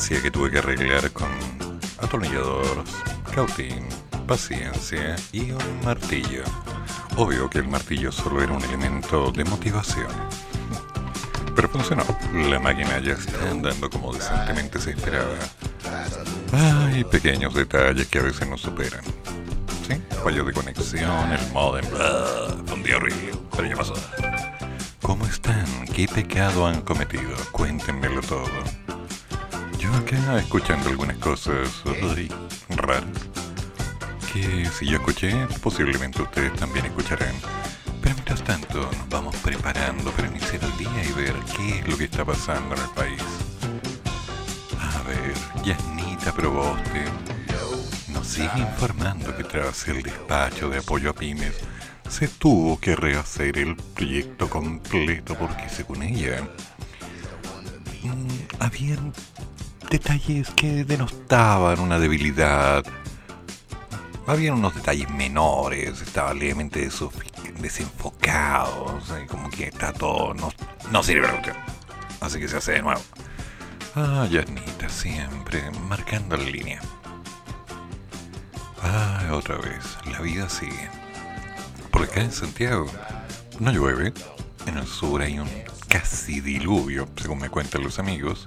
Divergencia que tuve que arreglar con atornilladores, cautín, paciencia y un martillo. Obvio que el martillo solo era un elemento de motivación. Pero funcionó. La máquina ya está andando como decentemente se esperaba. Hay pequeños detalles que a veces nos superan. ¿Sí? Fallo de conexión, el modem, un día horrible. Pero ya pasó. ¿Cómo están? ¿Qué pecado han cometido? Cuéntenmelo todo. Yo acá escuchando algunas cosas raras que si yo escuché, posiblemente ustedes también escucharán. Pero mientras tanto, nos vamos preparando para iniciar el día y ver qué es lo que está pasando en el país. A ver, Yasnita Proboste nos sigue informando que tras el despacho de apoyo a pymes, se tuvo que rehacer el proyecto completo porque según ella mm, habían detalles que denostaban una debilidad. Habían unos detalles menores, estaba levemente desenfocado, como que está todo, no, no sirve la cuestión. Así que se hace de nuevo. Ah, Janita, siempre marcando la línea. Ah, otra vez, la vida sigue. Por acá en Santiago no llueve. En el sur hay un casi diluvio, según me cuentan los amigos.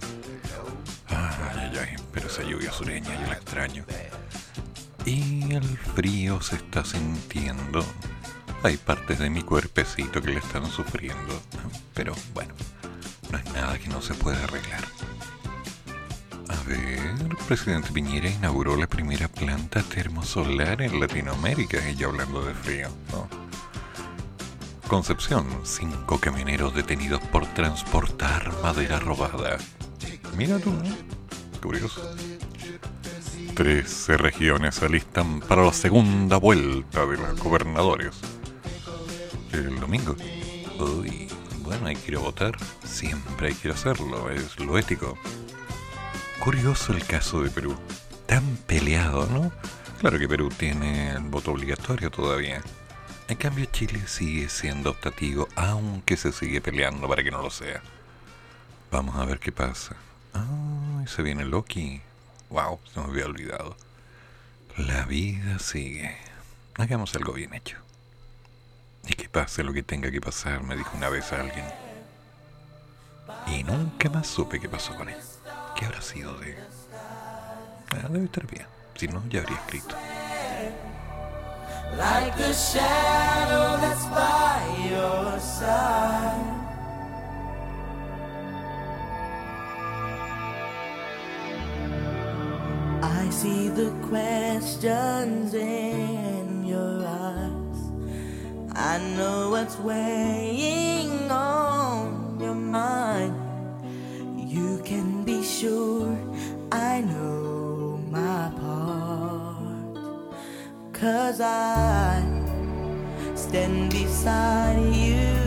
Ay, ay, ay, pero esa lluvia sureña yo la extraño. Y el frío se está sintiendo. Hay partes de mi cuerpecito que le están sufriendo. Pero bueno, no es nada que no se pueda arreglar. A ver, el presidente Piñera inauguró la primera planta termosolar en Latinoamérica, y ya hablando de frío. Concepción, cinco camioneros detenidos por transportar madera robada. Mira tú, curioso. Trece regiones se alistan para la segunda vuelta de los gobernadores. El domingo. Uy, bueno, hay que votar. Siempre hay que hacerlo, es lo ético. Curioso el caso de Perú. Tan peleado, ¿no? Claro que Perú tiene el voto obligatorio todavía. En cambio Chile sigue siendo optativo, aunque se sigue peleando para que no lo sea. Vamos a ver qué pasa. Ah, se viene Loki. Wow, se me había olvidado. La vida sigue. Hagamos algo bien hecho. Y que pase lo que tenga que pasar, me dijo una vez alguien. Y nunca más supe qué pasó con él. ¿Qué habrá sido de...? Ah, debe estar bien. Si no, ya habría escrito. Shadow that's by your side. I see the questions in your eyes. I know what's weighing on your mind. You can be sure I know my part. Cause I stand beside you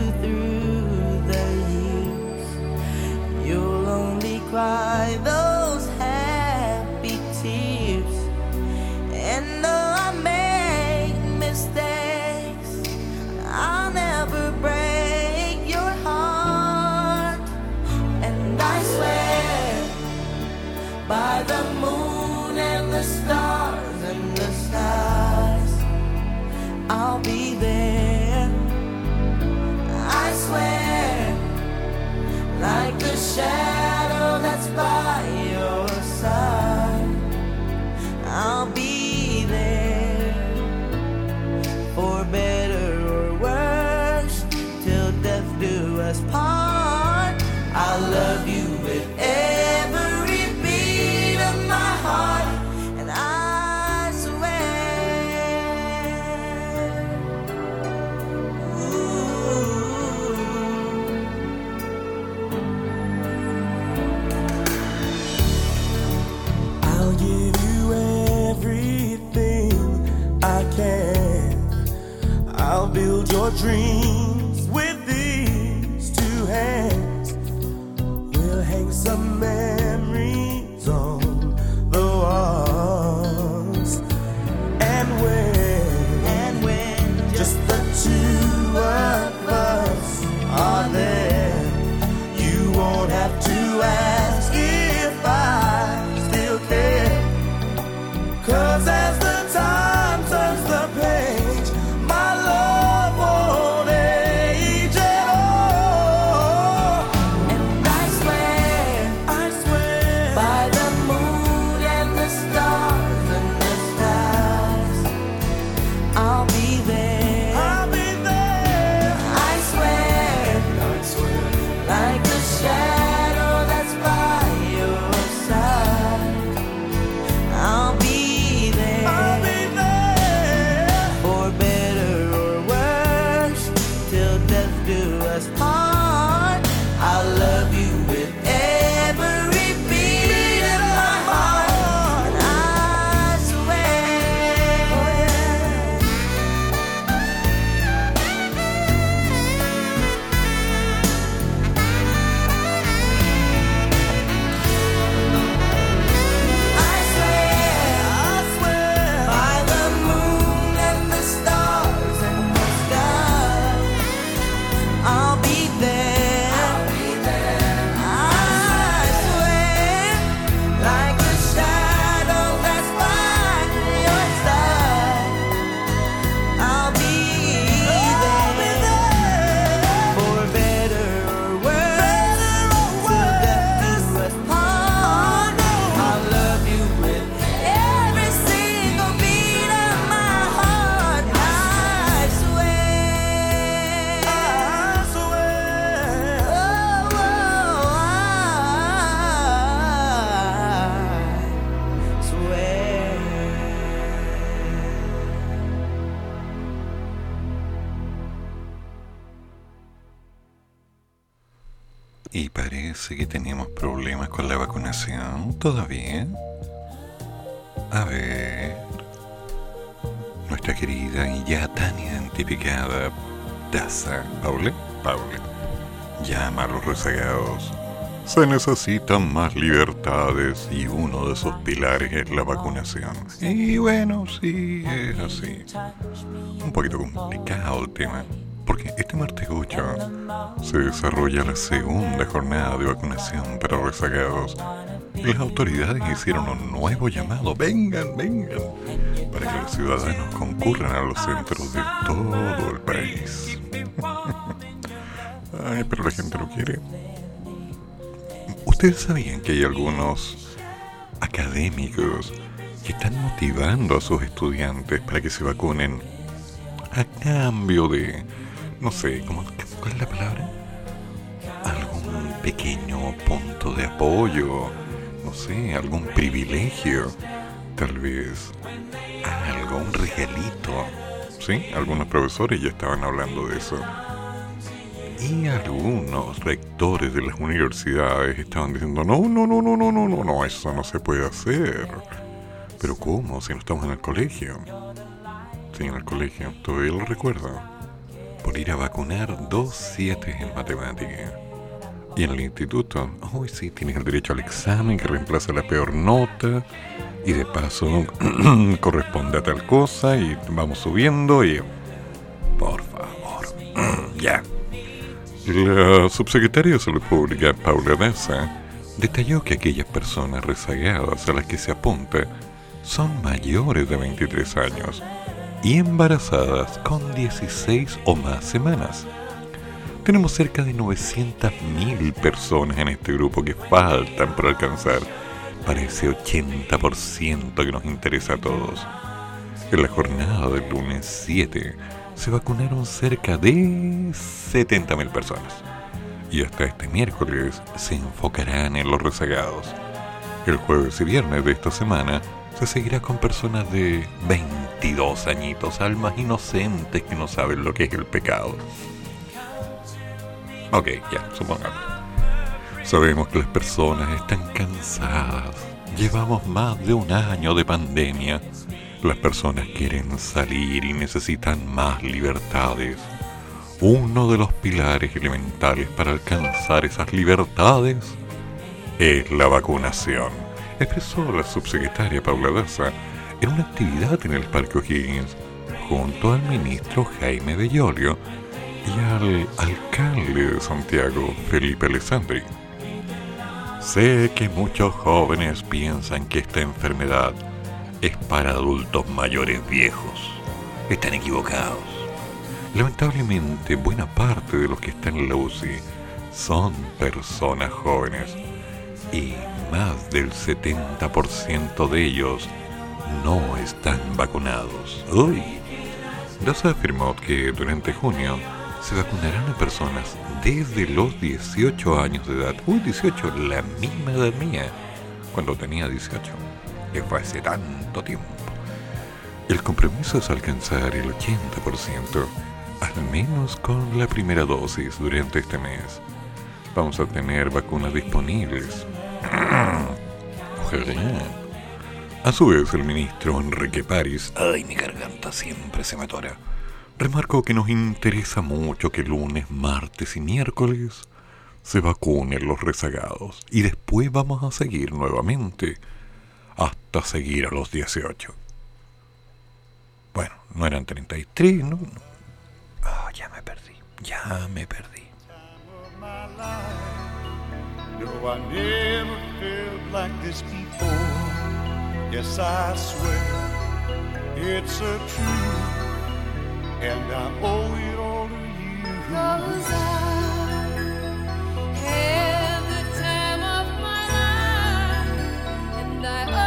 dream. Se necesitan más libertades y uno de esos pilares es la vacunación. Y bueno, sí, es así. Un poquito complicado el tema porque este martes 8 se desarrolla la segunda jornada de vacunación para rezagados. Las autoridades hicieron un nuevo llamado, vengan, vengan, para que los ciudadanos concurran a los centros de todo el país. Ay, pero la gente no quiere. Ustedes sabían que hay algunos académicos que están motivando a sus estudiantes para que se vacunen a cambio de no sé, ¿cómo, ¿cuál es la palabra? Algún pequeño punto de apoyo, no sé, algún privilegio, tal vez algo, un regalito. Sí, algunos profesores ya estaban hablando de eso. Y algunos rectores de las universidades estaban diciendo, no, no, no, no, no, no, no, no, eso no se puede hacer. Pero ¿cómo? Si no estamos en el colegio. Sí, en el colegio, todavía lo recuerdo por ir a vacunar dos siete en matemática. Y en el instituto, hoy sí, tienes el derecho al examen que reemplaza la peor nota y de paso corresponde a tal cosa y vamos subiendo y... Por favor, ya. La subsecretaria de Salud Pública, Paula Daza, detalló que aquellas personas rezagadas a las que se apunta son mayores de 23 años y embarazadas con 16 o más semanas. Tenemos cerca de 900.000 personas en este grupo que faltan por alcanzar para ese 80% que nos interesa a todos. En la jornada del lunes 7 se vacunaron cerca de 70.000 personas y hasta este miércoles se enfocarán en los rezagados. El jueves y viernes de esta semana se seguirá con personas de 22 añitos, almas inocentes que no saben lo que es el pecado. Ok, ya, supongamos. Sabemos que las personas están cansadas. Llevamos más de un año de pandemia. Las personas quieren salir y necesitan más libertades. uno de los pilares elementales para alcanzar esas libertades es la vacunación, expresó la subsecretaria Paula Daza en una actividad en el Parque O'Higgins junto al ministro Jaime Bellolio y al alcalde de Santiago, Felipe Alessandri. Sé que muchos jóvenes piensan que esta enfermedad es para adultos mayores viejos. Están equivocados. Lamentablemente, buena parte de los que están en la UCI son personas jóvenes y más del 70% de ellos no están vacunados. Uy. se afirmó que durante junio se vacunarán a personas desde los 18 años de edad. Uy, 18, la misma edad mía, cuando tenía 18, que fue hace tanto tiempo. El compromiso es alcanzar el 80%, al menos con la primera dosis durante este mes. Vamos a tener vacunas disponibles. A su vez, el ministro Enrique París, ay, mi garganta siempre se me atora, remarcó que nos interesa mucho que lunes, martes y miércoles se vacunen los rezagados y después vamos a seguir nuevamente hasta seguir a los 18. Bueno, no eran 33, ¿no? Ah, ya me perdí, ya me perdí. No, I never felt like this before. Yes, I swear it's a truth, and I owe it all to you. now. I finally found someone to stand by me. We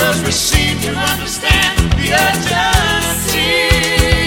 was received to understand the urgency.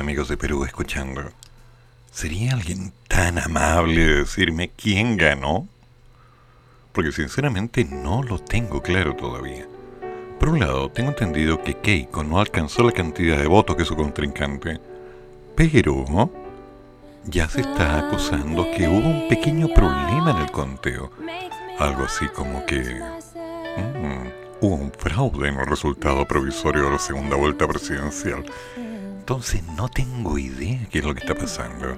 Amigos de Perú escuchando, ¿sería alguien tan amable de decirme quién ganó? Porque sinceramente no lo tengo claro todavía. Por un lado, tengo entendido que Keiko no alcanzó la cantidad de votos que su contrincante, pero ya se está acusando que hubo un pequeño problema en el conteo. Algo así como que... Mm, hubo un fraude en el resultado provisorio de la segunda vuelta presidencial. Entonces no tengo idea qué es lo que está pasando.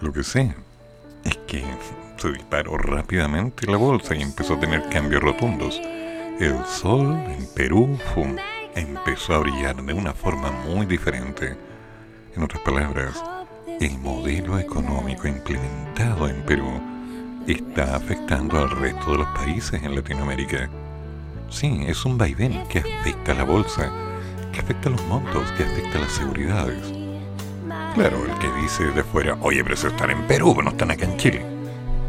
Lo que sé es que se disparó rápidamente la bolsa y empezó a tener cambios rotundos. El sol en Perú empezó a brillar de una forma muy diferente. En otras palabras, el modelo económico implementado en Perú está afectando al resto de los países en Latinoamérica. Sí, es un vaivén que afecta a la bolsa, que afecta a los montos, que afecta a las seguridades. Claro, el que dice de fuera, oye, pero eso están en Perú, no están acá en Chile.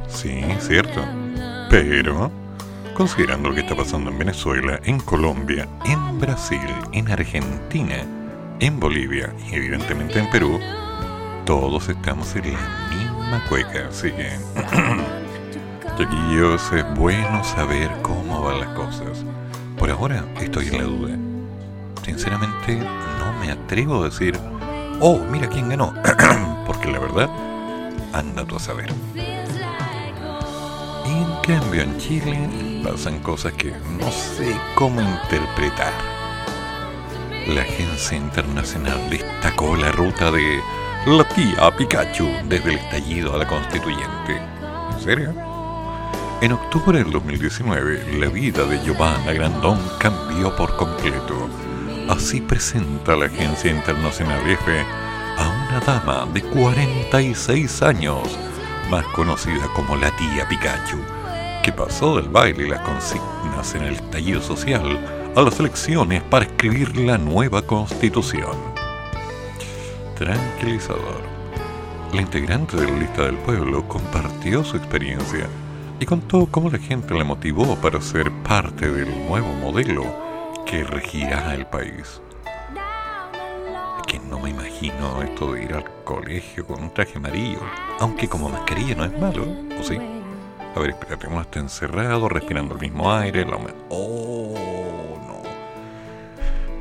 Sí, cierto. Pero, considerando lo que está pasando en Venezuela, en Colombia, en Brasil, en Argentina, en Bolivia y evidentemente en Perú, todos estamos en la misma cueca, así que... Chiquillos, es bueno saber cómo van las cosas. Por ahora estoy en la duda. Sinceramente no me atrevo a decir, oh, mira quién ganó. Porque la verdad, anda tú a saber. en cambio en Chile pasan cosas que no sé cómo interpretar. La agencia internacional destacó la ruta de la tía Pikachu desde el estallido a la constituyente. ¿En serio? En octubre del 2019, la vida de Giovanna Grandón cambió por completo. Así presenta la agencia internacional EFE a una dama de 46 años, más conocida como la tía Pikachu, que pasó del baile y las consignas en el estallido social a las elecciones para escribir la nueva constitución. Tranquilizador. La integrante de la lista del pueblo compartió su experiencia y contó cómo la gente le motivó para ser parte del nuevo modelo que regirá el país. Que no me imagino esto de ir al colegio con un traje amarillo, aunque como mascarilla no es malo, ¿o sí? A ver, espérate, uno está encerrado, respirando el mismo aire, la ¡Oh, no!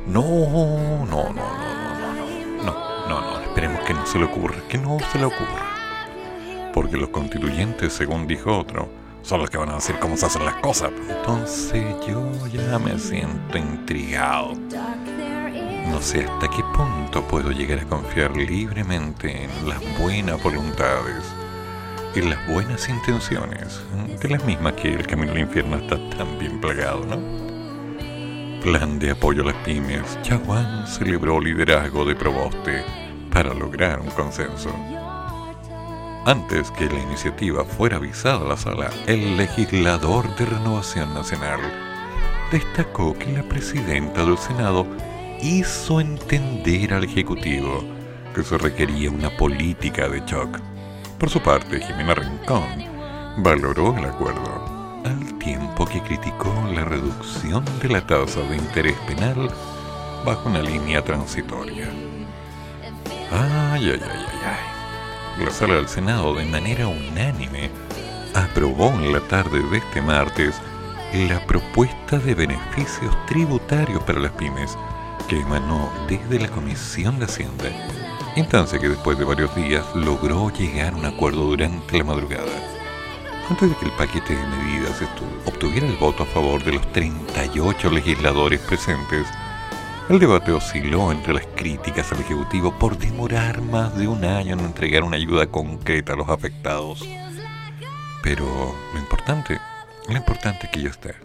No, no, no, no, no, no, no, no, no, esperemos que no se le ocurra, que no se le ocurra. Porque los constituyentes, según dijo otro, son los que van a decir cómo se hacen las cosas. Entonces yo ya me siento intrigado. No sé hasta qué punto puedo llegar a confiar libremente en las buenas voluntades y las buenas intenciones, de las mismas que el camino al infierno está tan bien plagado, ¿no? Plan de apoyo a las pymes. Chaguán celebró liderazgo de Proboste para lograr un consenso. Antes que la iniciativa fuera avisada a la sala, el legislador de Renovación Nacional destacó que la presidenta del Senado hizo entender al Ejecutivo que se requería una política de shock. Por su parte, Jimena Rincón valoró el acuerdo, al tiempo que criticó la reducción de la tasa de interés penal bajo una línea transitoria. Ay, ay, ay, ay, ay la sala del Senado de manera unánime aprobó en la tarde de este martes la propuesta de beneficios tributarios para las pymes que emanó desde la Comisión de Hacienda, instancia que después de varios días logró llegar a un acuerdo durante la madrugada. Antes de que el paquete de medidas obtuviera el voto a favor de los 38 legisladores presentes, el debate osciló entre las críticas al Ejecutivo por demorar más de un año en entregar una ayuda concreta a los afectados Pero lo importante, lo importante es que yo esté.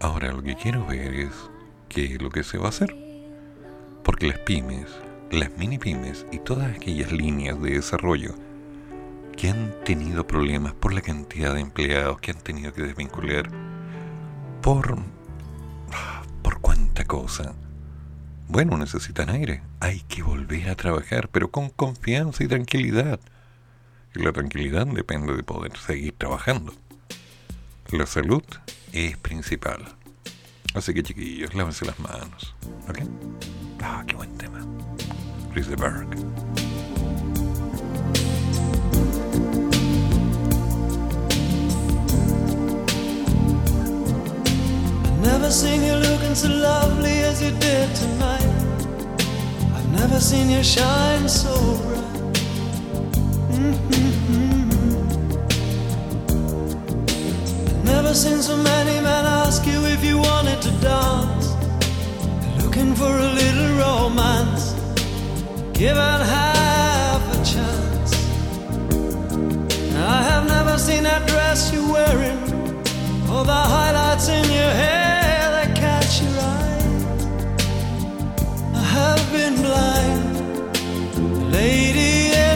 Ahora lo que quiero ver es qué es lo que se va a hacer. Porque las pymes, las mini pymes y todas aquellas líneas de desarrollo que han tenido problemas por la cantidad de empleados que han tenido que desvincular, por... por cuánta cosa. Bueno, necesitan aire, hay que volver a trabajar, pero con confianza y tranquilidad. Y la tranquilidad depende de poder seguir trabajando. La salud es principal. Así que chiquillos, lávense las manos. ¿Ok? Ah, qué buen tema. So lovely as you did tonight. I've never seen you shine so bright. Mm-hmm. I've never seen so many men ask you if you wanted to dance. looking for a little romance, Give given half a chance. I have never seen that dress you're wearing, or the highlights in your hair. Have been blind, lady.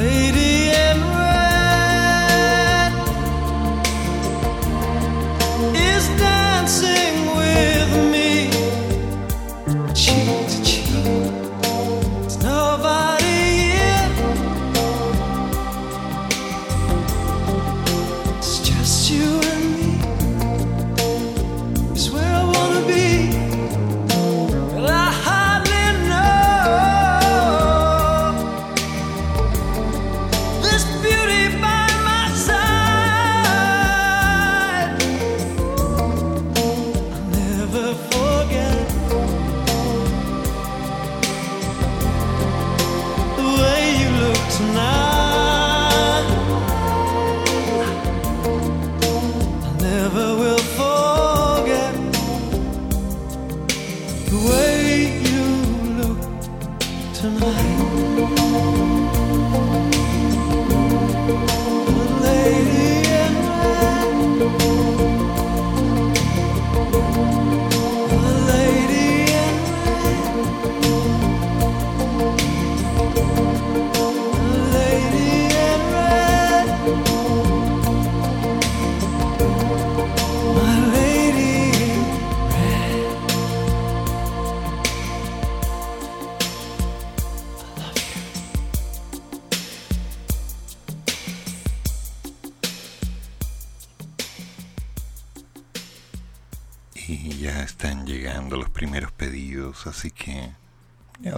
lady.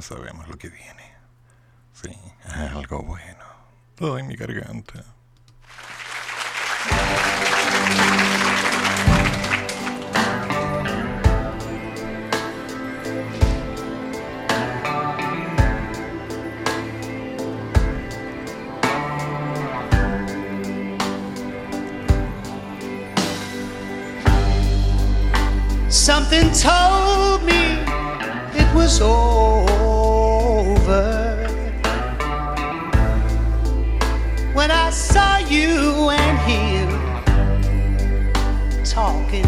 sabemos lo que viene. Sí, algo bueno. Todo en mi garganta. Something told me it was over. When I saw you and him talking.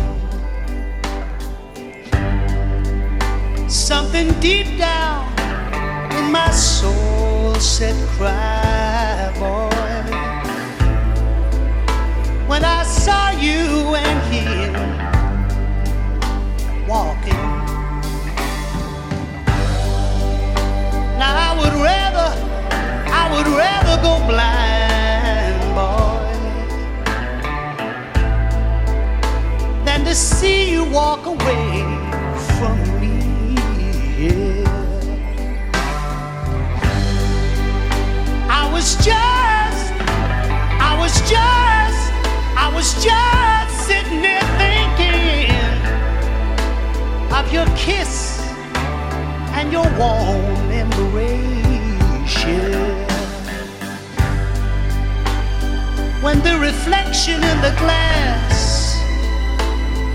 Something deep down in my soul said, Cry, boy. When I saw you and him walking. Would rather go blind, boy, than to see you walk away from me. Yeah. I was just, I was just, I was just sitting there thinking of your kiss and your warm When the reflection in the glass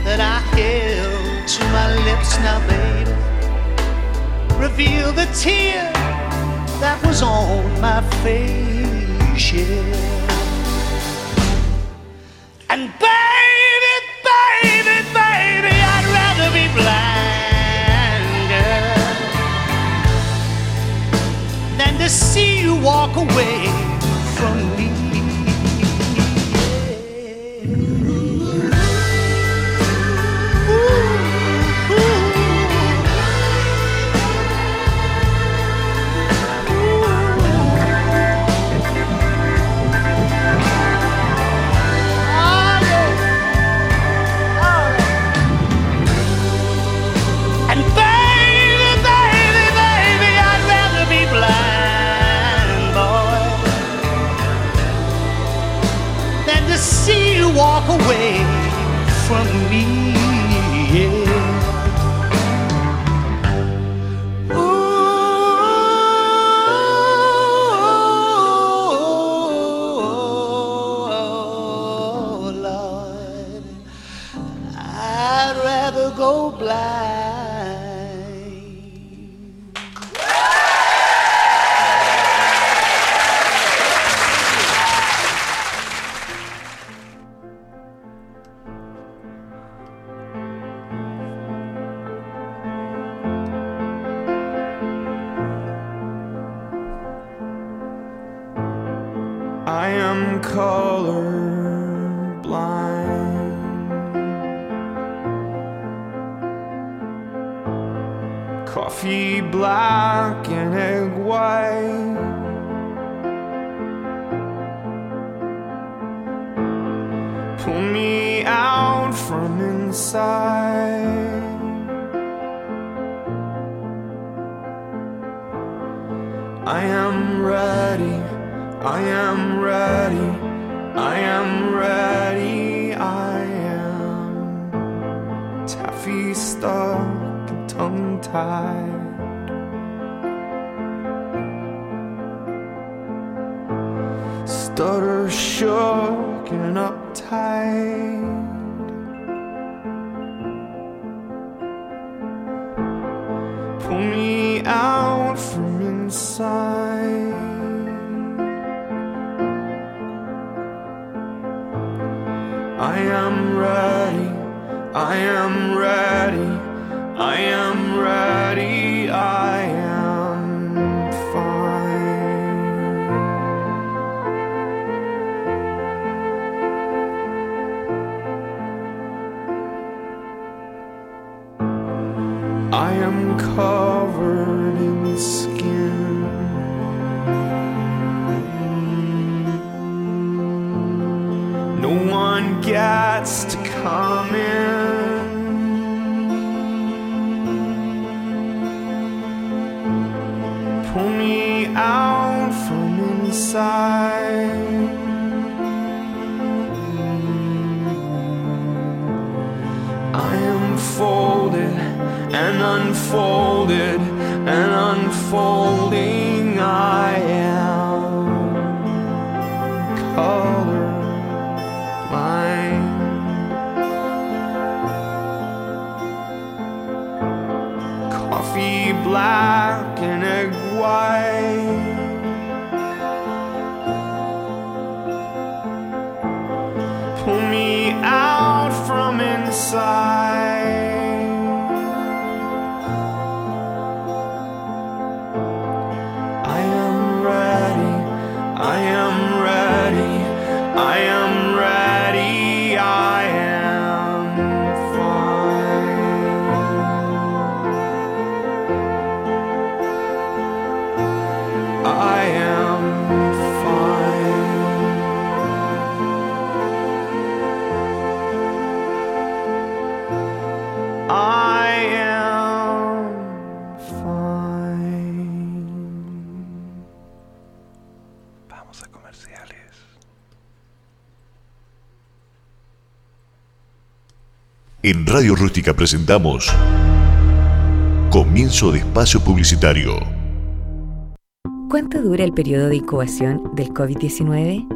that I held to my lips now, baby, revealed the tear that was on my face. Yeah. And baby, baby, baby, I'd rather be blind, than to see you walk away from me. En Radio Rústica presentamos Comienzo de Espacio Publicitario. ¿Cuánto dura el periodo de incubación del COVID-19?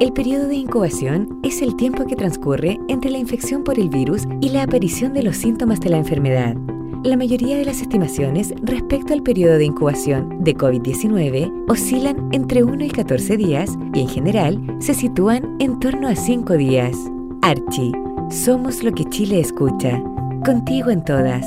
El periodo de incubación es el tiempo que transcurre entre la infección por el virus y la aparición de los síntomas de la enfermedad. La mayoría de las estimaciones respecto al periodo de incubación de COVID-19 oscilan entre 1 y 14 días y en general se sitúan en torno a 5 días. Archie, somos lo que Chile escucha. Contigo en todas.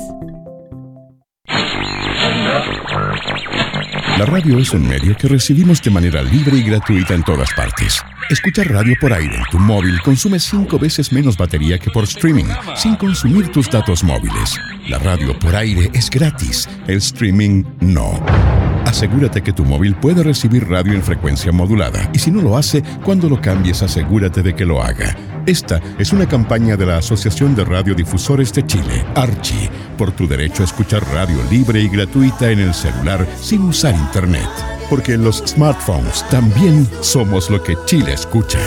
La radio es un medio que recibimos de manera libre y gratuita en todas partes. Escuchar radio por aire en tu móvil consume cinco veces menos batería que por streaming, sin consumir tus datos móviles. La radio por aire es gratis, el streaming no. Asegúrate que tu móvil puede recibir radio en frecuencia modulada y si no lo hace, cuando lo cambies asegúrate de que lo haga. Esta es una campaña de la Asociación de Radiodifusores de Chile, Archi, por tu derecho a escuchar radio libre y gratuita en el celular sin usar internet. Porque en los smartphones también somos lo que Chile escucha.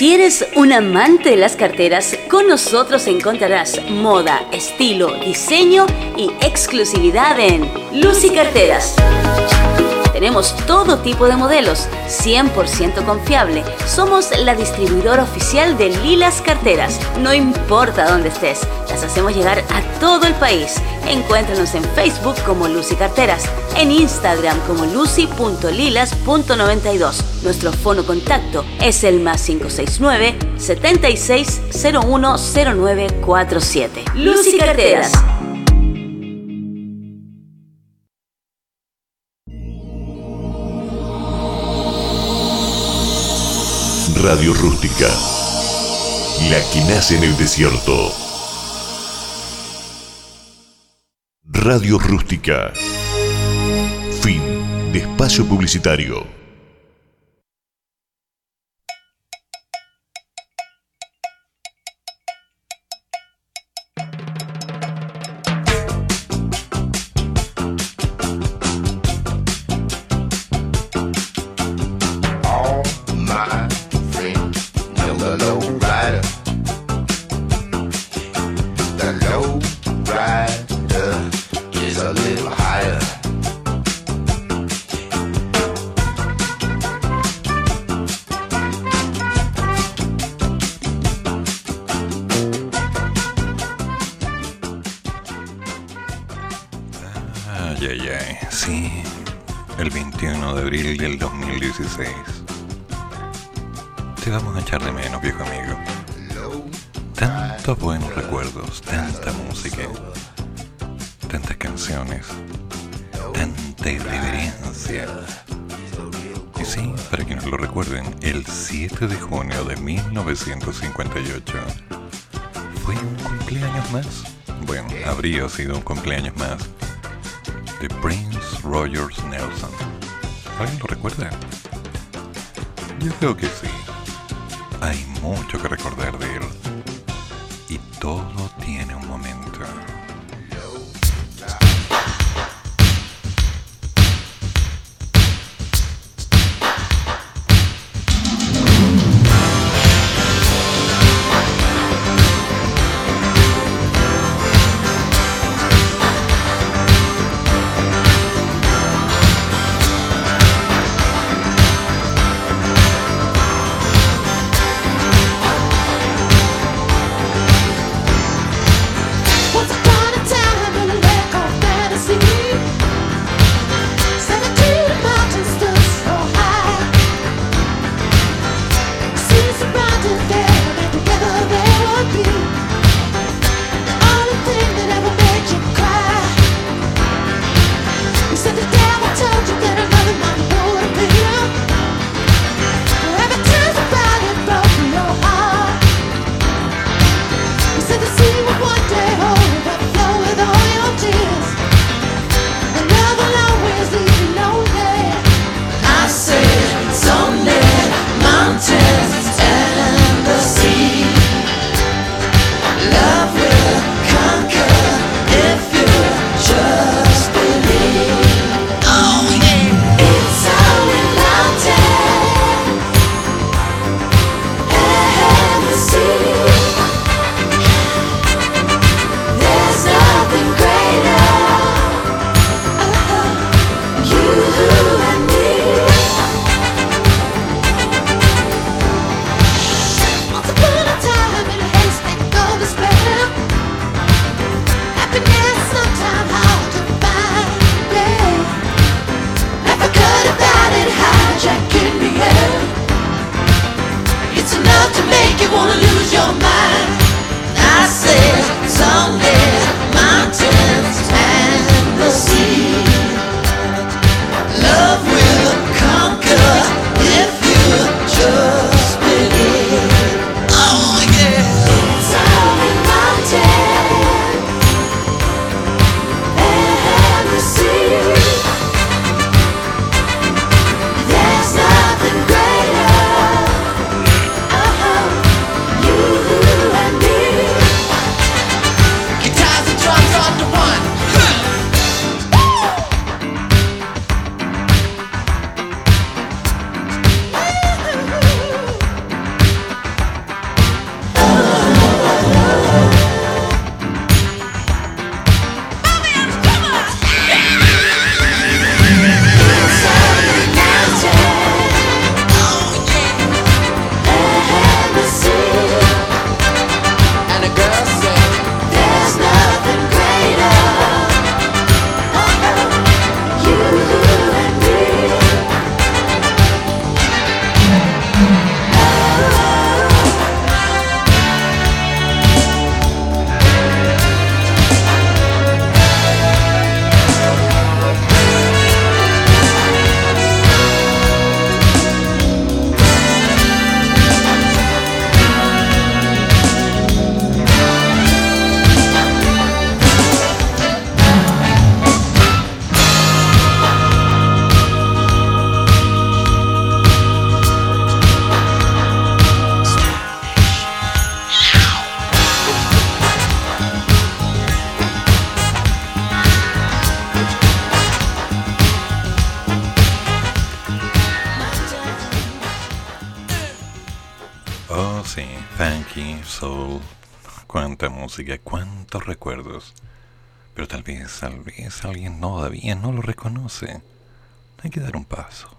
Si eres un amante de las carteras, con nosotros encontrarás moda, estilo, diseño y exclusividad en Lucy Carteras. Tenemos todo tipo de modelos, 100% confiable. Somos la distribuidora oficial de Lilas Carteras. No importa dónde estés, las hacemos llegar a todo el país. Encuéntranos en Facebook como Lucy Carteras, en Instagram como lucy.lilas.92. Nuestro fono contacto es el más 569 76010947. Lucy Carteras. Radio Rústica. La que nace en el desierto. Radio Rústica. Fin de espacio publicitario. El 21 de abril del 2016. Te vamos a echar de menos, viejo amigo. Tantos buenos recuerdos, tanta música, tantas canciones, tanta irreverencia. Y sí, para quienes lo recuerden, el 7 de junio de 1958 fue un cumpleaños más. Bueno, habría sido un cumpleaños más de Prince Rogers Nelson. ¿Alguien lo recuerda? Yo creo que sí. Hay mucho que recordar de él. Y todo soul, cuánta música, cuántos recuerdos. Pero tal vez, tal vez alguien todavía no lo reconoce. Hay que dar un paso.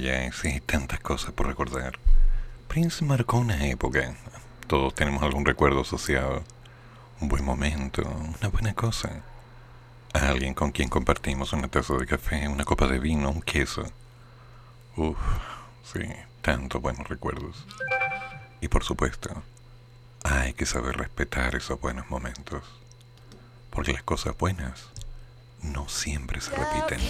ya tantas cosas por recordar. Prince marcó una época. Todos tenemos algún recuerdo asociado. Un buen momento, una buena cosa. Alguien con quien compartimos una taza de café, una copa de vino, un queso. Uf, sí, tantos buenos recuerdos. Y por supuesto, hay que saber respetar esos buenos momentos. Porque las cosas buenas no siempre se repiten.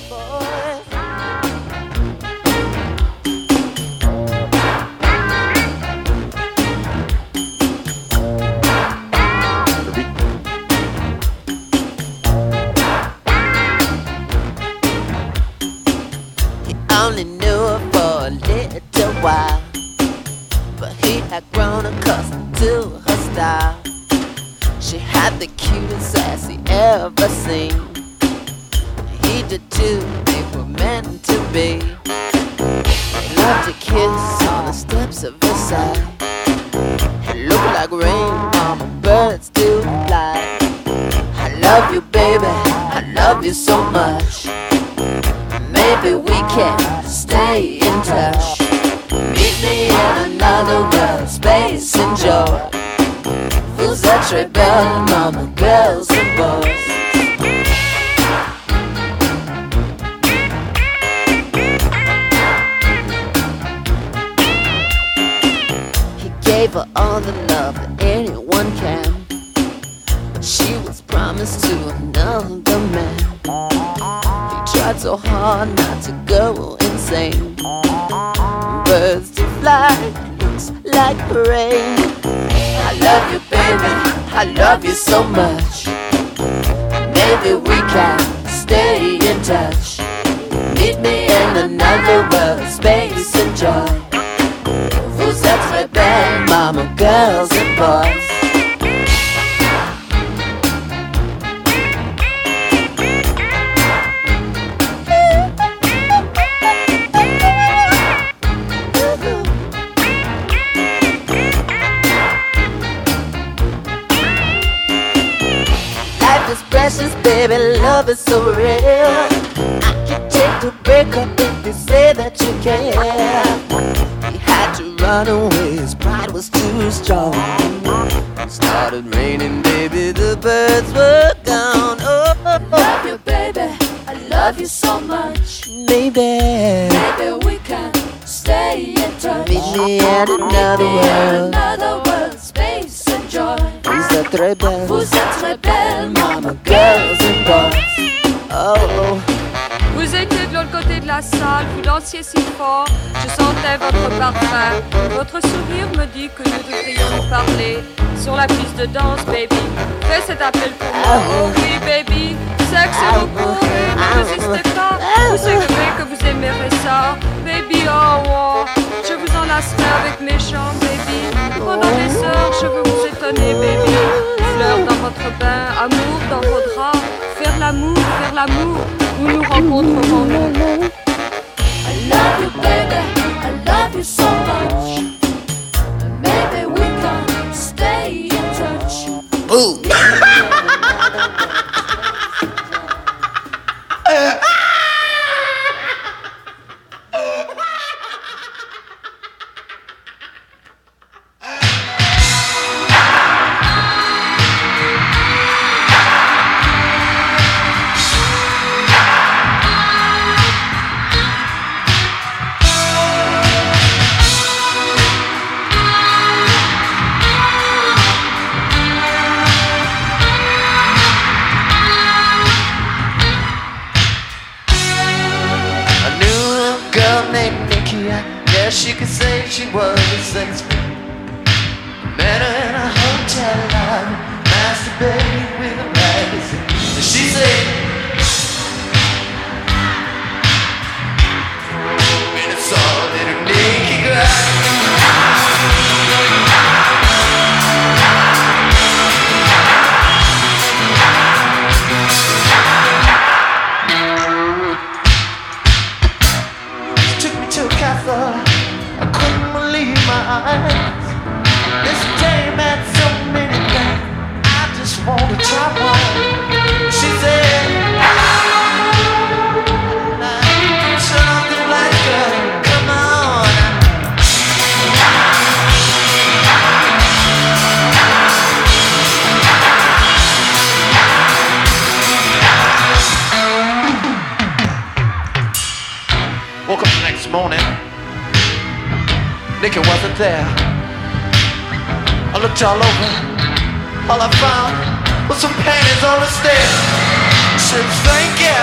Guess she could say she was a sex man. there. I looked all over. All I found was some panties on the stairs. Said thank you,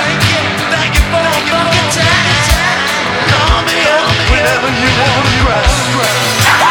thank you for thank you, time. Call me up whenever you wanna cry.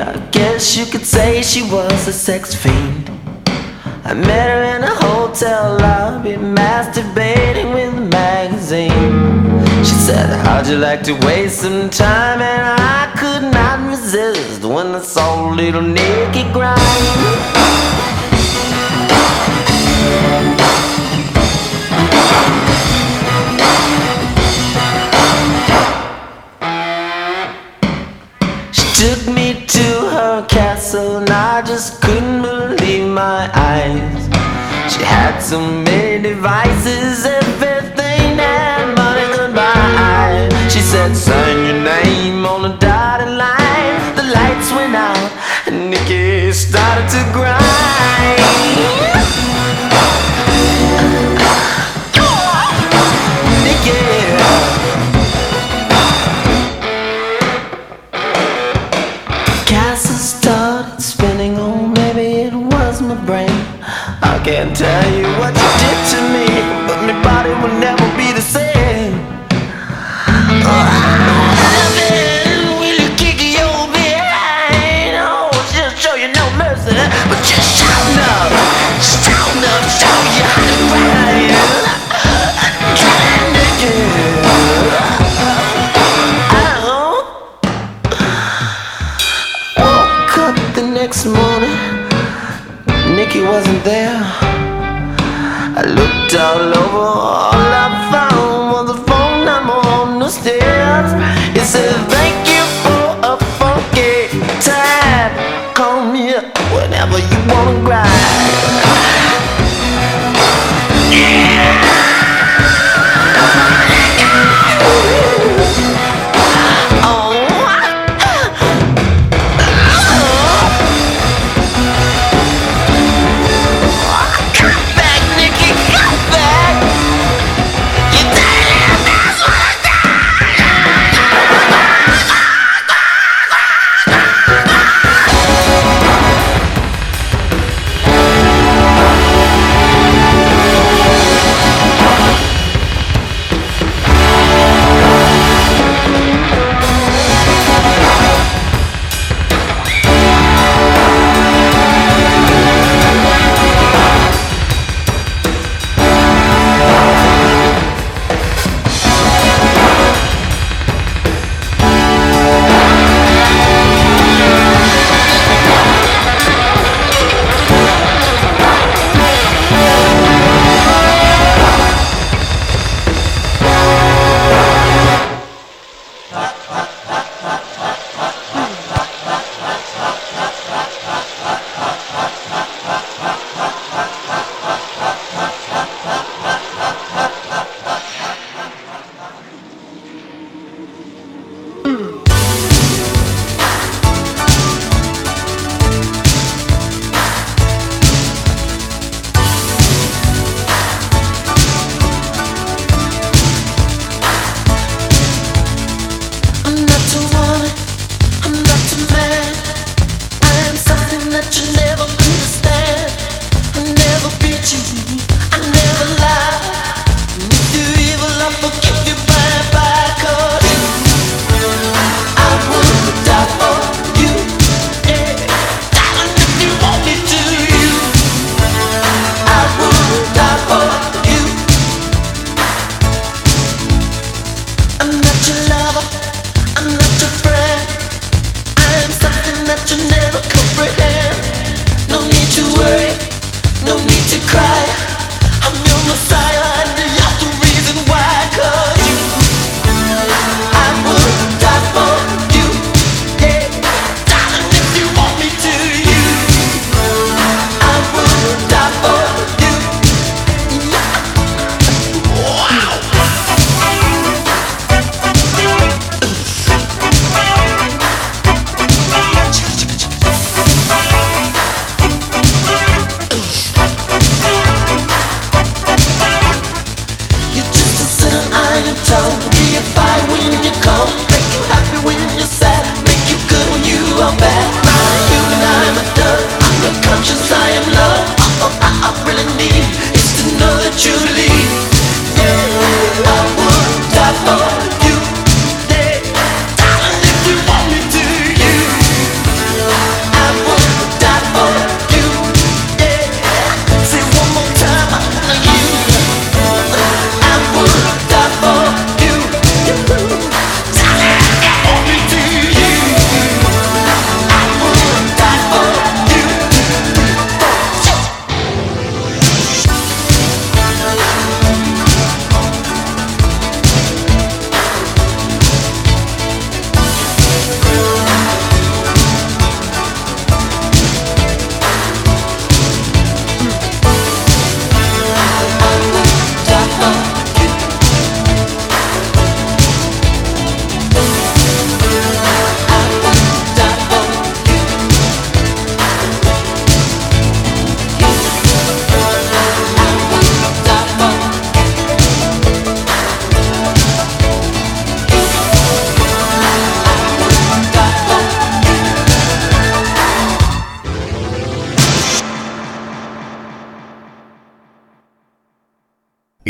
I guess you could say she was a sex fiend. I met her in a hotel lobby, masturbating with a magazine. She said, How'd you like to waste some time? And I could not resist when I saw little Nicky grind. some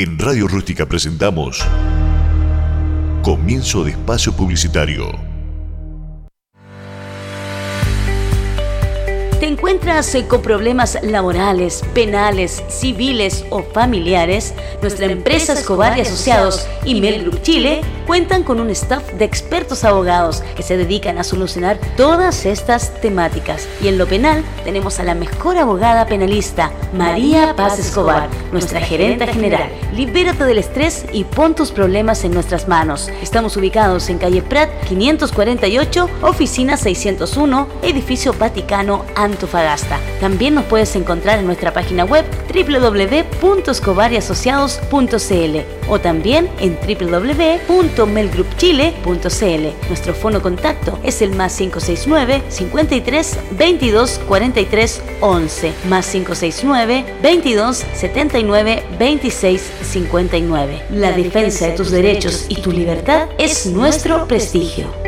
En Radio Rústica presentamos Comienzo de Espacio Publicitario. ¿Te encuentras con problemas laborales, penales, civiles o familiares? Nuestra empresa Escobar y Asociados y Mel Group Chile cuentan con un staff de expertos abogados que se dedican a solucionar todas estas temáticas. Y en lo penal tenemos a la mejor abogada penalista, María Paz Escobar, nuestra gerente general. Libérate del estrés y pon tus problemas en nuestras manos. Estamos ubicados en calle Prat 548, oficina 601, edificio Vaticano, Antofagasta. También nos puedes encontrar en nuestra página web www.escobariasociados.cl o también en www.melgroupchile.cl. Nuestro fono contacto es el más 569 53 22 43 11 más 569 22 79 26 59. La defensa de tus derechos y tu libertad es nuestro prestigio.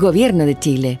Gobierno de Chile.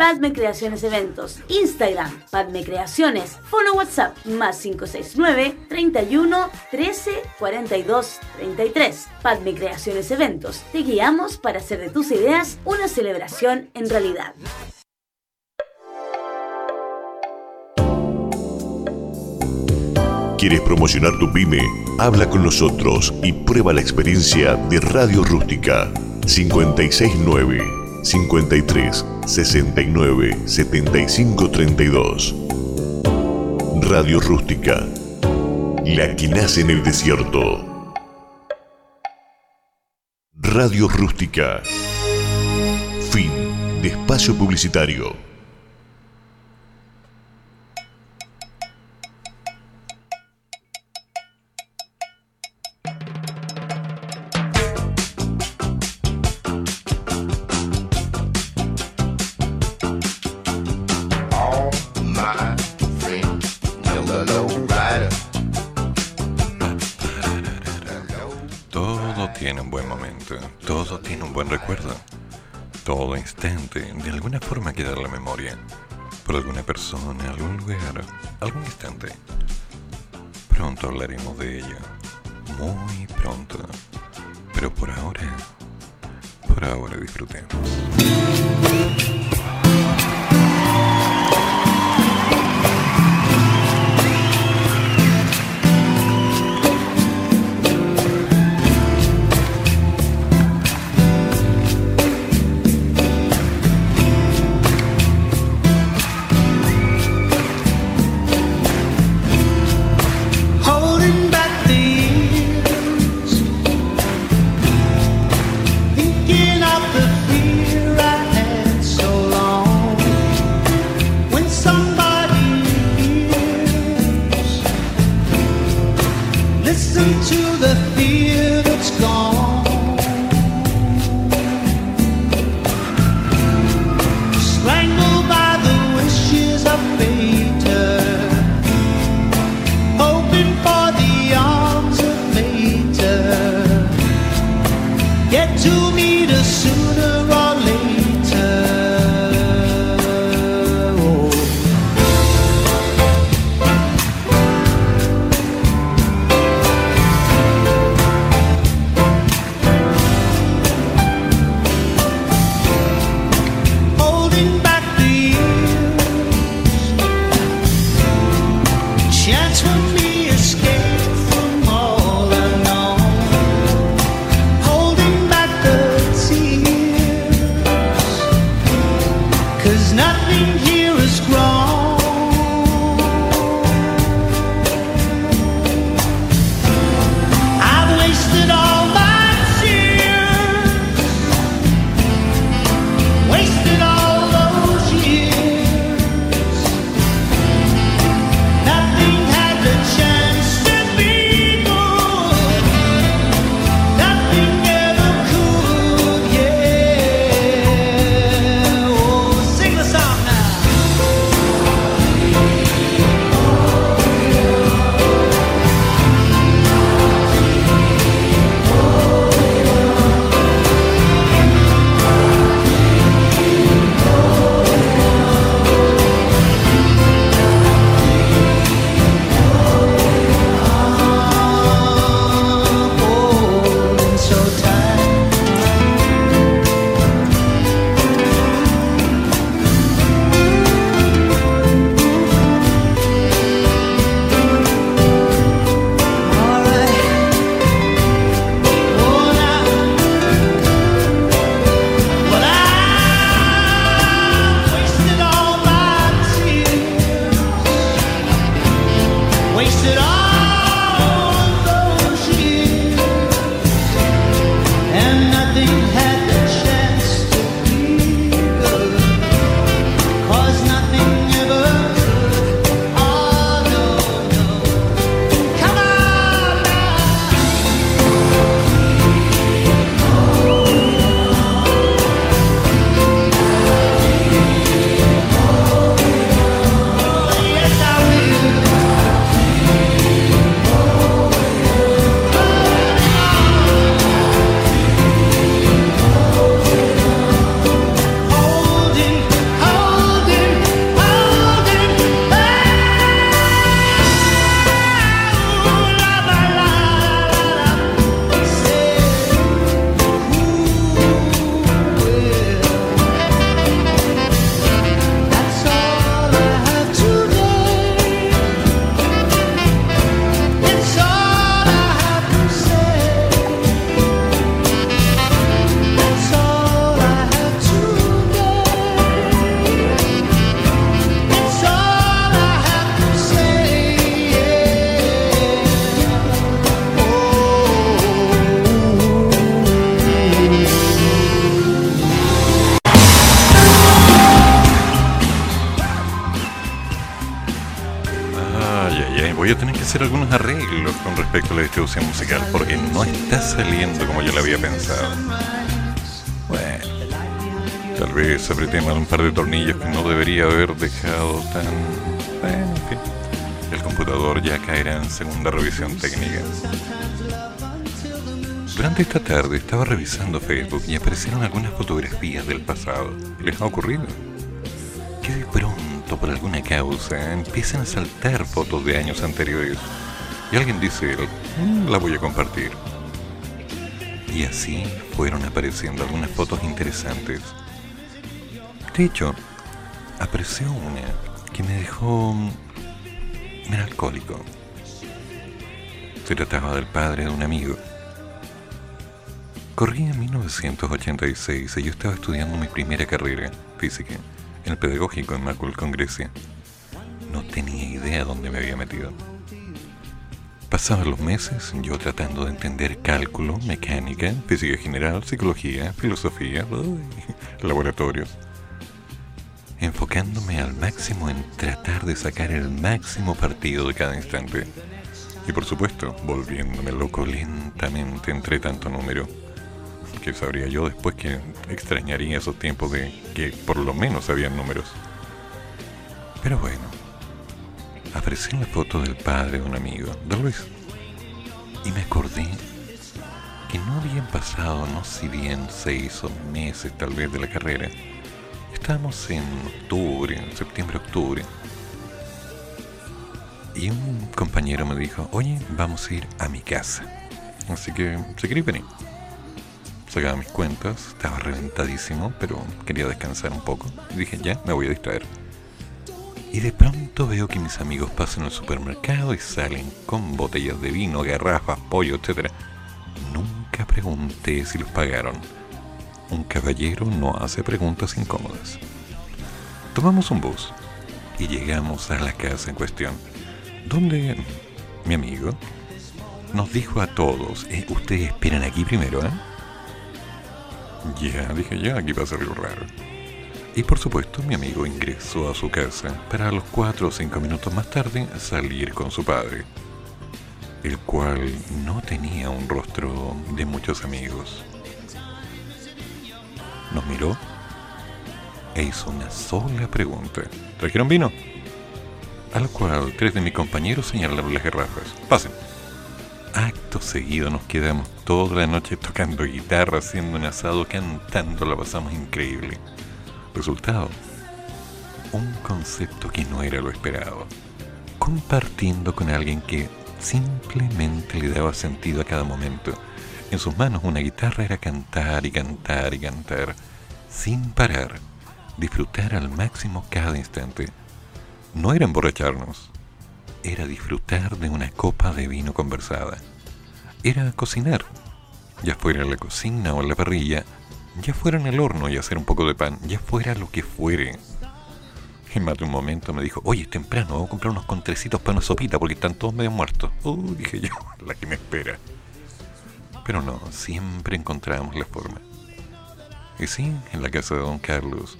Padme Creaciones Eventos, Instagram, Padme Creaciones, Fono WhatsApp, más 569 31 13 42 33. Padme Creaciones Eventos, te guiamos para hacer de tus ideas una celebración en realidad. ¿Quieres promocionar tu pyme? Habla con nosotros y prueba la experiencia de Radio Rústica 569 53 69 75 32. Radio Rústica, la que nace en el desierto. Radio Rústica. Fin de espacio publicitario. Musical porque no está saliendo como yo lo había pensado. Bueno, tal vez apreté mal un par de tornillos que no debería haber dejado tan... Bueno, en fin. El computador ya caerá en segunda revisión técnica. Durante esta tarde estaba revisando Facebook y aparecieron algunas fotografías del pasado. ¿Les ha ocurrido? Que de pronto, por alguna causa, empiezan a saltar fotos de años anteriores. Y alguien dice, la voy a compartir. Y así fueron apareciendo algunas fotos interesantes. De hecho, apareció una que me dejó melancólico. Se trataba del padre de un amigo. Corría en 1986 y yo estaba estudiando mi primera carrera, física, en el pedagógico en Maculcon, Grecia. No tenía idea dónde me había metido. Pasaban los meses yo tratando de entender cálculo, mecánica, física general, psicología, filosofía, laboratorios. Enfocándome al máximo en tratar de sacar el máximo partido de cada instante. Y por supuesto, volviéndome loco lentamente entre tanto número. Que sabría yo después que extrañaría esos tiempos de que por lo menos habían números. Pero bueno, apareció en la foto del padre de un amigo, de Luis. Y me acordé que no habían pasado, no si bien seis o meses tal vez de la carrera. Estábamos en octubre, en septiembre-octubre. Y un compañero me dijo, oye, vamos a ir a mi casa. Así que se quería venir. Sacaba mis cuentas, estaba reventadísimo, pero quería descansar un poco. Y dije, ya, me voy a distraer. Y de pronto veo que mis amigos pasan al supermercado y salen con botellas de vino, garrafas, pollo, etc. Nunca pregunté si los pagaron. Un caballero no hace preguntas incómodas. Tomamos un bus y llegamos a la casa en cuestión, donde mi amigo nos dijo a todos, eh, ustedes esperan aquí primero, ¿eh? Ya, dije yo, aquí pasa algo raro. Y por supuesto, mi amigo ingresó a su casa para los cuatro o cinco minutos más tarde salir con su padre, el cual no tenía un rostro de muchos amigos. Nos miró e hizo una sola pregunta. ¿Trajeron vino? Al cual tres de mis compañeros señalaron las garrafas. Pasen. Acto seguido nos quedamos toda la noche tocando guitarra, haciendo un asado, cantando, la pasamos increíble. Resultado, un concepto que no era lo esperado. Compartiendo con alguien que simplemente le daba sentido a cada momento. En sus manos una guitarra era cantar y cantar y cantar, sin parar, disfrutar al máximo cada instante. No era emborracharnos, era disfrutar de una copa de vino conversada. Era cocinar, ya fuera en la cocina o en la parrilla, ya fuera en el horno y hacer un poco de pan, ya fuera lo que fuere. En más un momento me dijo, oye, es temprano, voy a comprar unos contrecitos para una sopita porque están todos medio muertos. Uh, dije yo, la que me espera. Pero no, siempre encontrábamos la forma. Y sí, en la casa de don Carlos,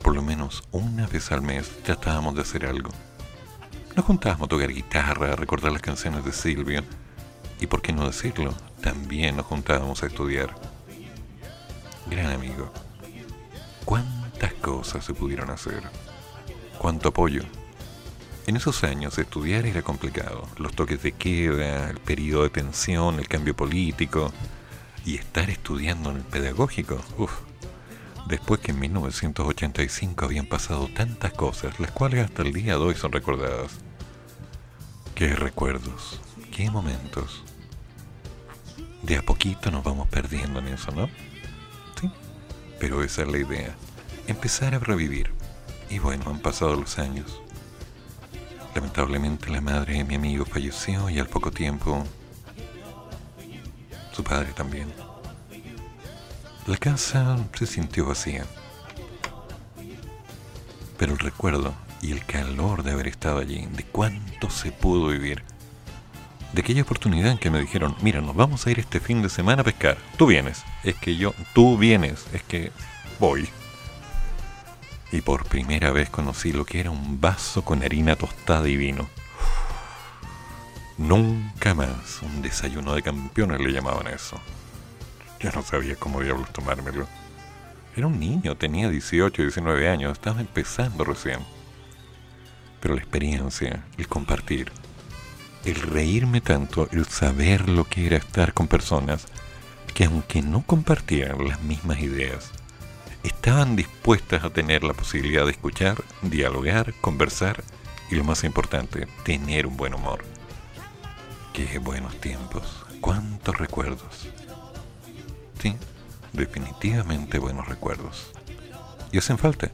por lo menos una vez al mes tratábamos de hacer algo. Nos juntábamos a tocar guitarra, a recordar las canciones de Silvio, y por qué no decirlo, también nos juntábamos a estudiar. Gran amigo, cuántas cosas se pudieron hacer, cuánto apoyo. En esos años estudiar era complicado, los toques de queda, el periodo de tensión, el cambio político, y estar estudiando en el pedagógico, uff. Después que en 1985 habían pasado tantas cosas, las cuales hasta el día de hoy son recordadas. Qué recuerdos, qué momentos. De a poquito nos vamos perdiendo en eso, ¿no? Pero esa es la idea. Empezar a revivir. Y bueno, han pasado los años. Lamentablemente la madre de mi amigo falleció y al poco tiempo su padre también. La casa se sintió vacía. Pero el recuerdo y el calor de haber estado allí, de cuánto se pudo vivir, de aquella oportunidad en que me dijeron, mira, nos vamos a ir este fin de semana a pescar, tú vienes, es que yo, tú vienes, es que voy. Y por primera vez conocí lo que era un vaso con harina tostada y vino. Nunca más un desayuno de campeones le llamaban eso. Yo no sabía cómo diablos tomármelo. Era un niño, tenía 18, 19 años, estaba empezando recién. Pero la experiencia, el compartir, el reírme tanto, el saber lo que era estar con personas que aunque no compartieran las mismas ideas, estaban dispuestas a tener la posibilidad de escuchar, dialogar, conversar y lo más importante, tener un buen humor. Qué buenos tiempos, cuántos recuerdos. Sí, definitivamente buenos recuerdos. Y hacen falta.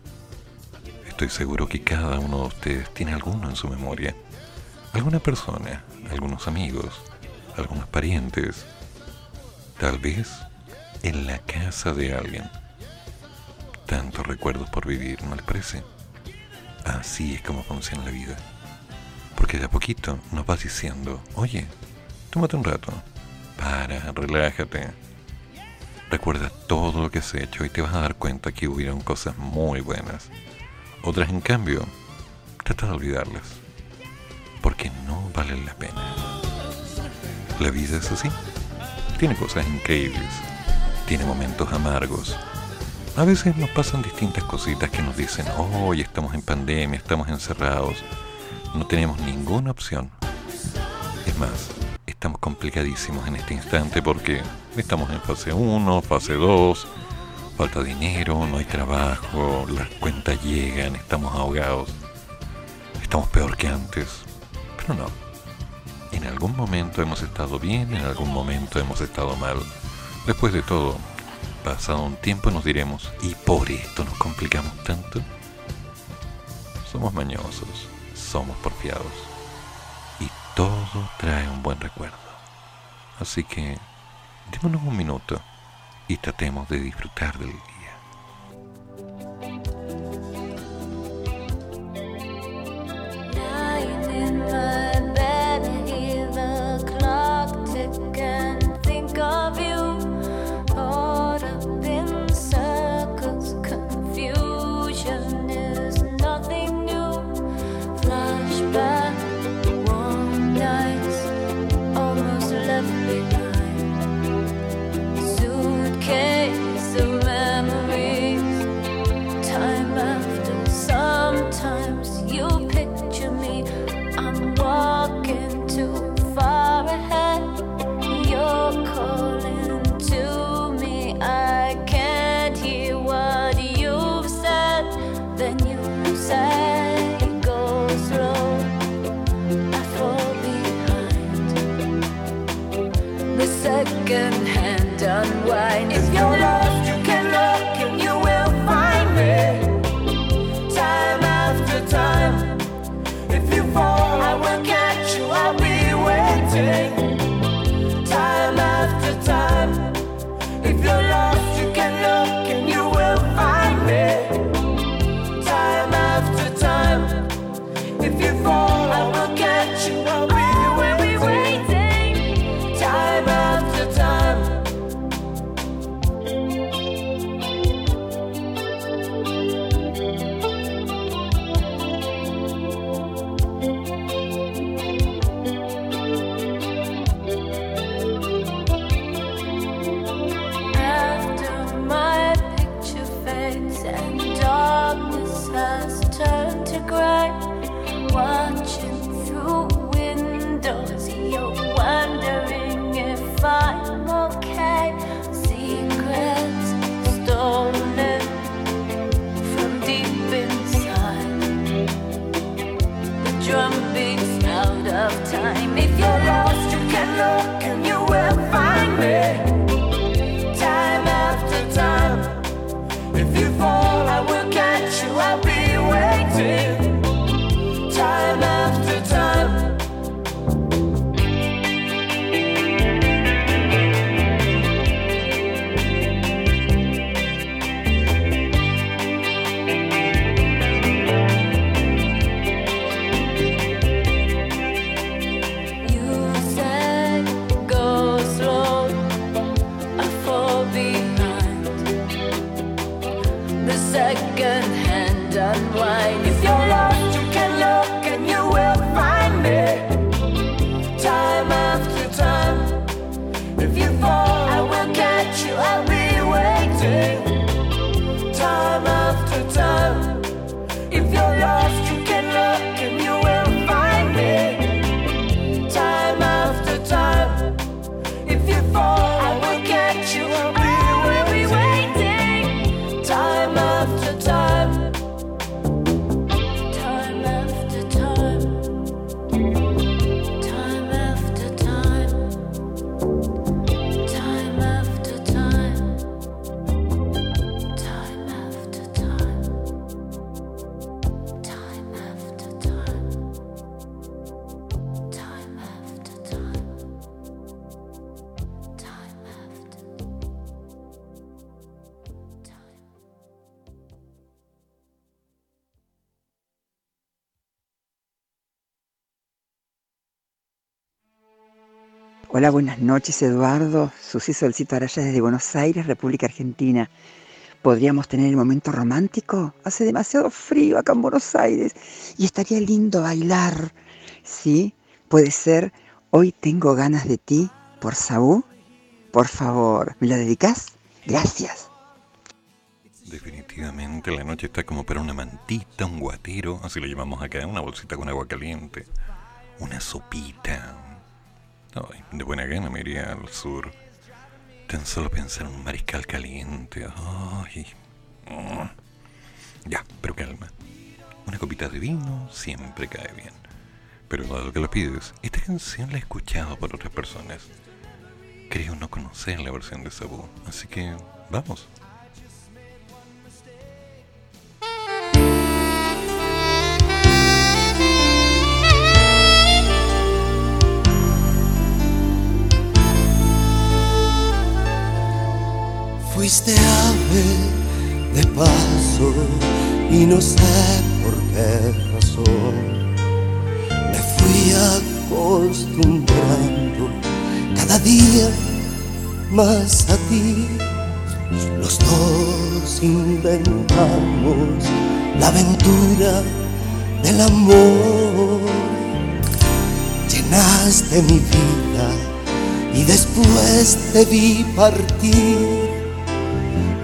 Estoy seguro que cada uno de ustedes tiene alguno en su memoria. Alguna persona, algunos amigos, algunos parientes. Tal vez en la casa de alguien. Tantos recuerdos por vivir, ¿no les parece? Así es como funciona la vida. Porque de a poquito nos vas diciendo, oye, tómate un rato, para, relájate. Recuerda todo lo que has hecho y te vas a dar cuenta que hubieron cosas muy buenas. Otras, en cambio, trata de olvidarlas. Porque no valen la pena. La vida es así. Tiene cosas increíbles. Tiene momentos amargos. A veces nos pasan distintas cositas que nos dicen, hoy estamos en pandemia, estamos encerrados no tenemos ninguna opción. Es más, estamos complicadísimos en este instante porque estamos en fase 1, fase 2, falta dinero, no hay trabajo, las cuentas llegan, estamos ahogados, estamos peor que antes. Pero no, en algún momento hemos estado bien, en algún momento hemos estado mal. Después de todo, pasado un tiempo nos diremos, ¿y por esto nos complicamos tanto? somos mañosos, somos porfiados. Y todo trae un buen recuerdo. Así que démonos un minuto y tratemos de disfrutar del día. And think of you. Second hand unwind. If you're has turned to gray, watching Hola, buenas noches Eduardo. Susi Solcito Araya desde Buenos Aires, República Argentina. ¿Podríamos tener el momento romántico? Hace demasiado frío acá en Buenos Aires y estaría lindo bailar. ¿Sí? Puede ser Hoy tengo ganas de ti por Saúl. Por favor, ¿me lo dedicas? Gracias. Definitivamente la noche está como para una mantita, un guatero, así lo llamamos acá, una bolsita con agua caliente, una sopita. Ay, de buena gana me iría al sur. Tan solo pensar en un mariscal caliente. Ay. mm. Ya, pero calma. Una copita de vino siempre cae bien. Pero dado que lo pides, esta canción la he escuchado por otras personas. Creo no conocer la versión de Sabu, así que vamos. Paso y no sé por qué razón me fui acostumbrando cada día más a ti. Los dos inventamos la aventura del amor. Llenaste mi vida y después te vi partir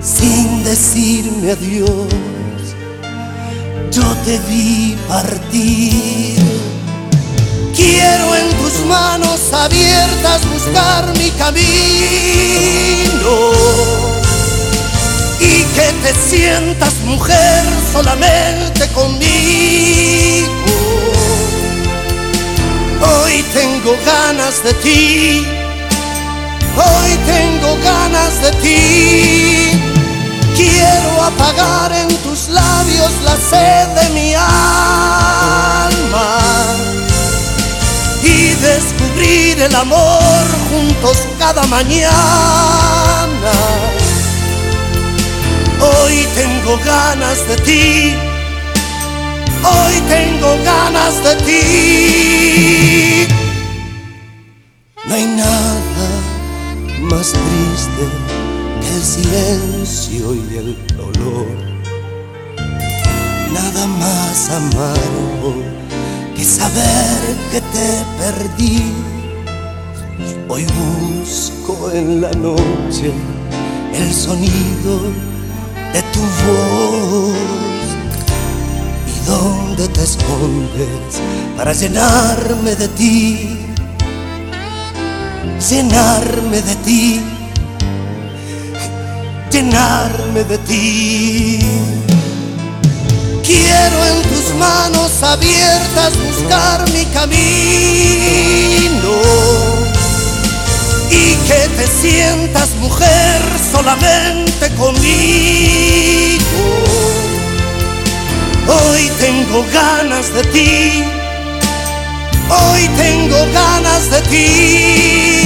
sin decirme adiós. Yo te vi partir. Quiero en tus manos abiertas buscar mi camino y que te sientas mujer solamente conmigo. Hoy tengo ganas de ti, hoy tengo ganas de ti. Quiero apagar en tus labios la sed de mi alma y descubrir el amor juntos cada mañana. Hoy tengo ganas de ti, hoy tengo ganas de ti. No hay nada más triste el silencio y el dolor. Nada más amargo que saber que te perdí. Hoy busco en la noche el sonido de tu voz y dónde te escondes para llenarme de ti, llenarme de ti, llenarme de ti. Quiero en tus manos abiertas buscar mi camino y que te sientas mujer solamente conmigo. Hoy tengo ganas de ti, hoy tengo ganas de ti.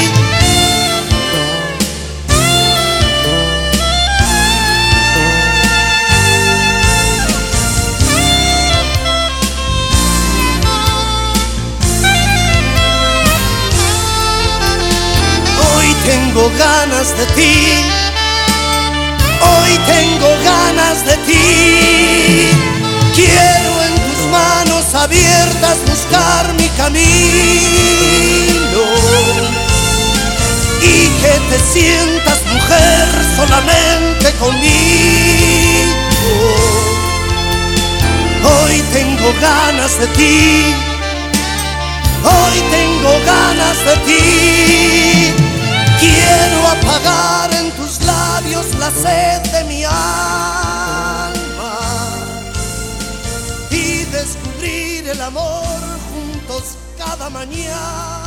Tengo ganas de ti, hoy tengo ganas de ti. Quiero en tus manos abiertas buscar mi camino y que te sientas mujer solamente conmigo. Hoy tengo ganas de ti, hoy tengo ganas de ti. Quiero apagar en tus labios la sed de mi alma y descubrir el amor juntos cada mañana.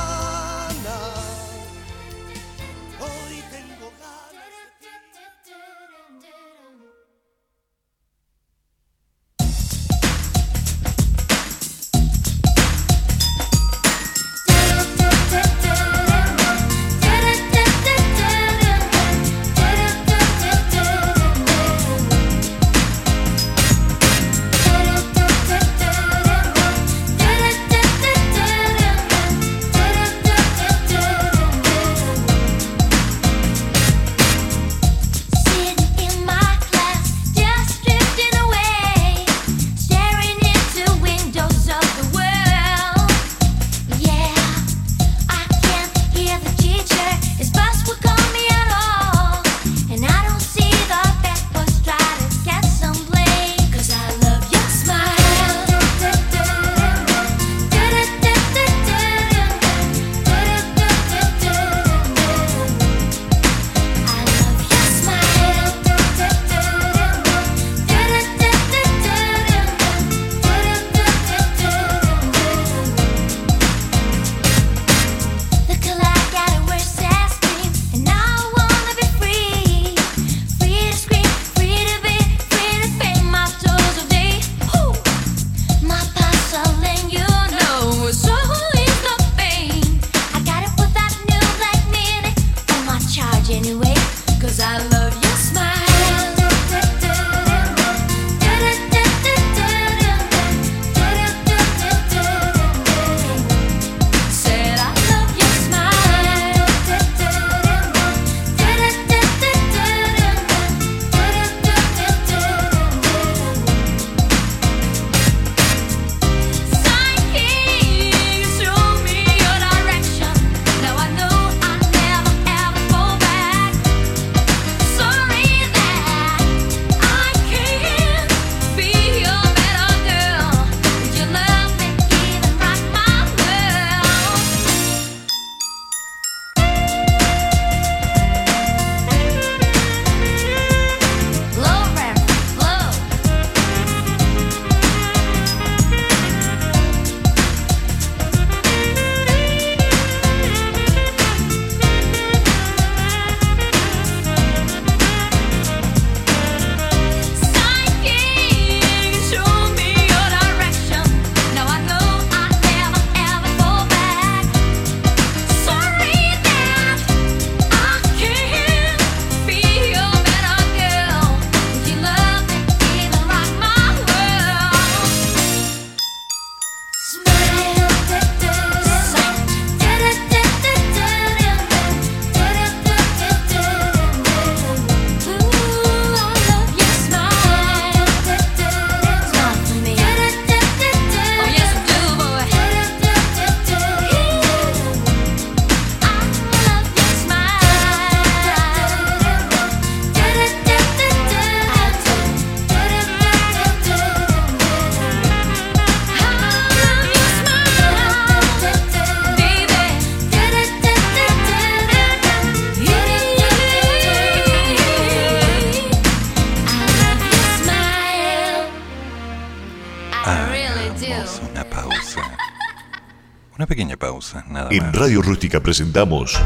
En. Radio Rústica presentamos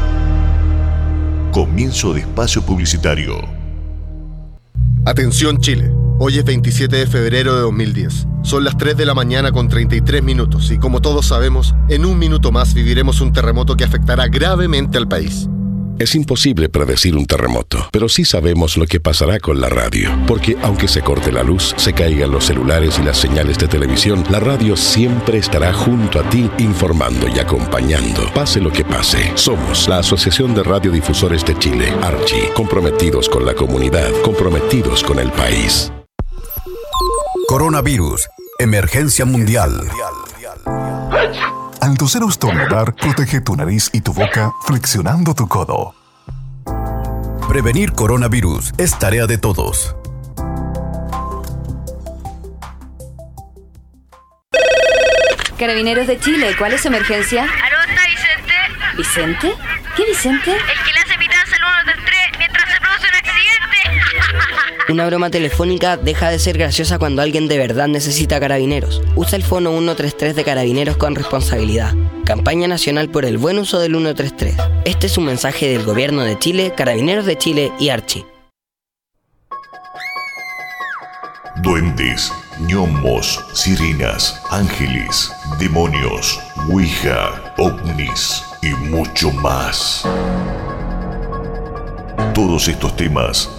Comienzo de espacio publicitario. Atención Chile, hoy es 27 de febrero de 2010. Son las 3 de la mañana con 33 minutos y como todos sabemos, en un minuto más viviremos un terremoto que afectará gravemente al país. Es imposible predecir un terremoto, pero sí sabemos lo que pasará con la radio. Porque aunque se corte la luz, se caigan los celulares y las señales de televisión, la radio siempre estará junto a ti informando y acompañando. Pase lo que pase. Somos la Asociación de Radiodifusores de Chile, Archi, comprometidos con la comunidad, comprometidos con el país. Coronavirus. Emergencia mundial. Al toser o estornudar, protege tu nariz y tu boca flexionando tu codo. Prevenir coronavirus es tarea de todos. Carabineros de Chile, ¿cuál es su emergencia? ¿Aló, está Vicente? ¿Vicente? ¿Qué Vicente? El Una broma telefónica deja de ser graciosa cuando alguien de verdad necesita carabineros. Usa el fono 133 de carabineros con responsabilidad. Campaña nacional por el buen uso del 133. Este es un mensaje del gobierno de Chile, Carabineros de Chile y Archi. Duendes, gnomos, sirenas, ángeles, demonios, ouija, ovnis y mucho más. Todos estos temas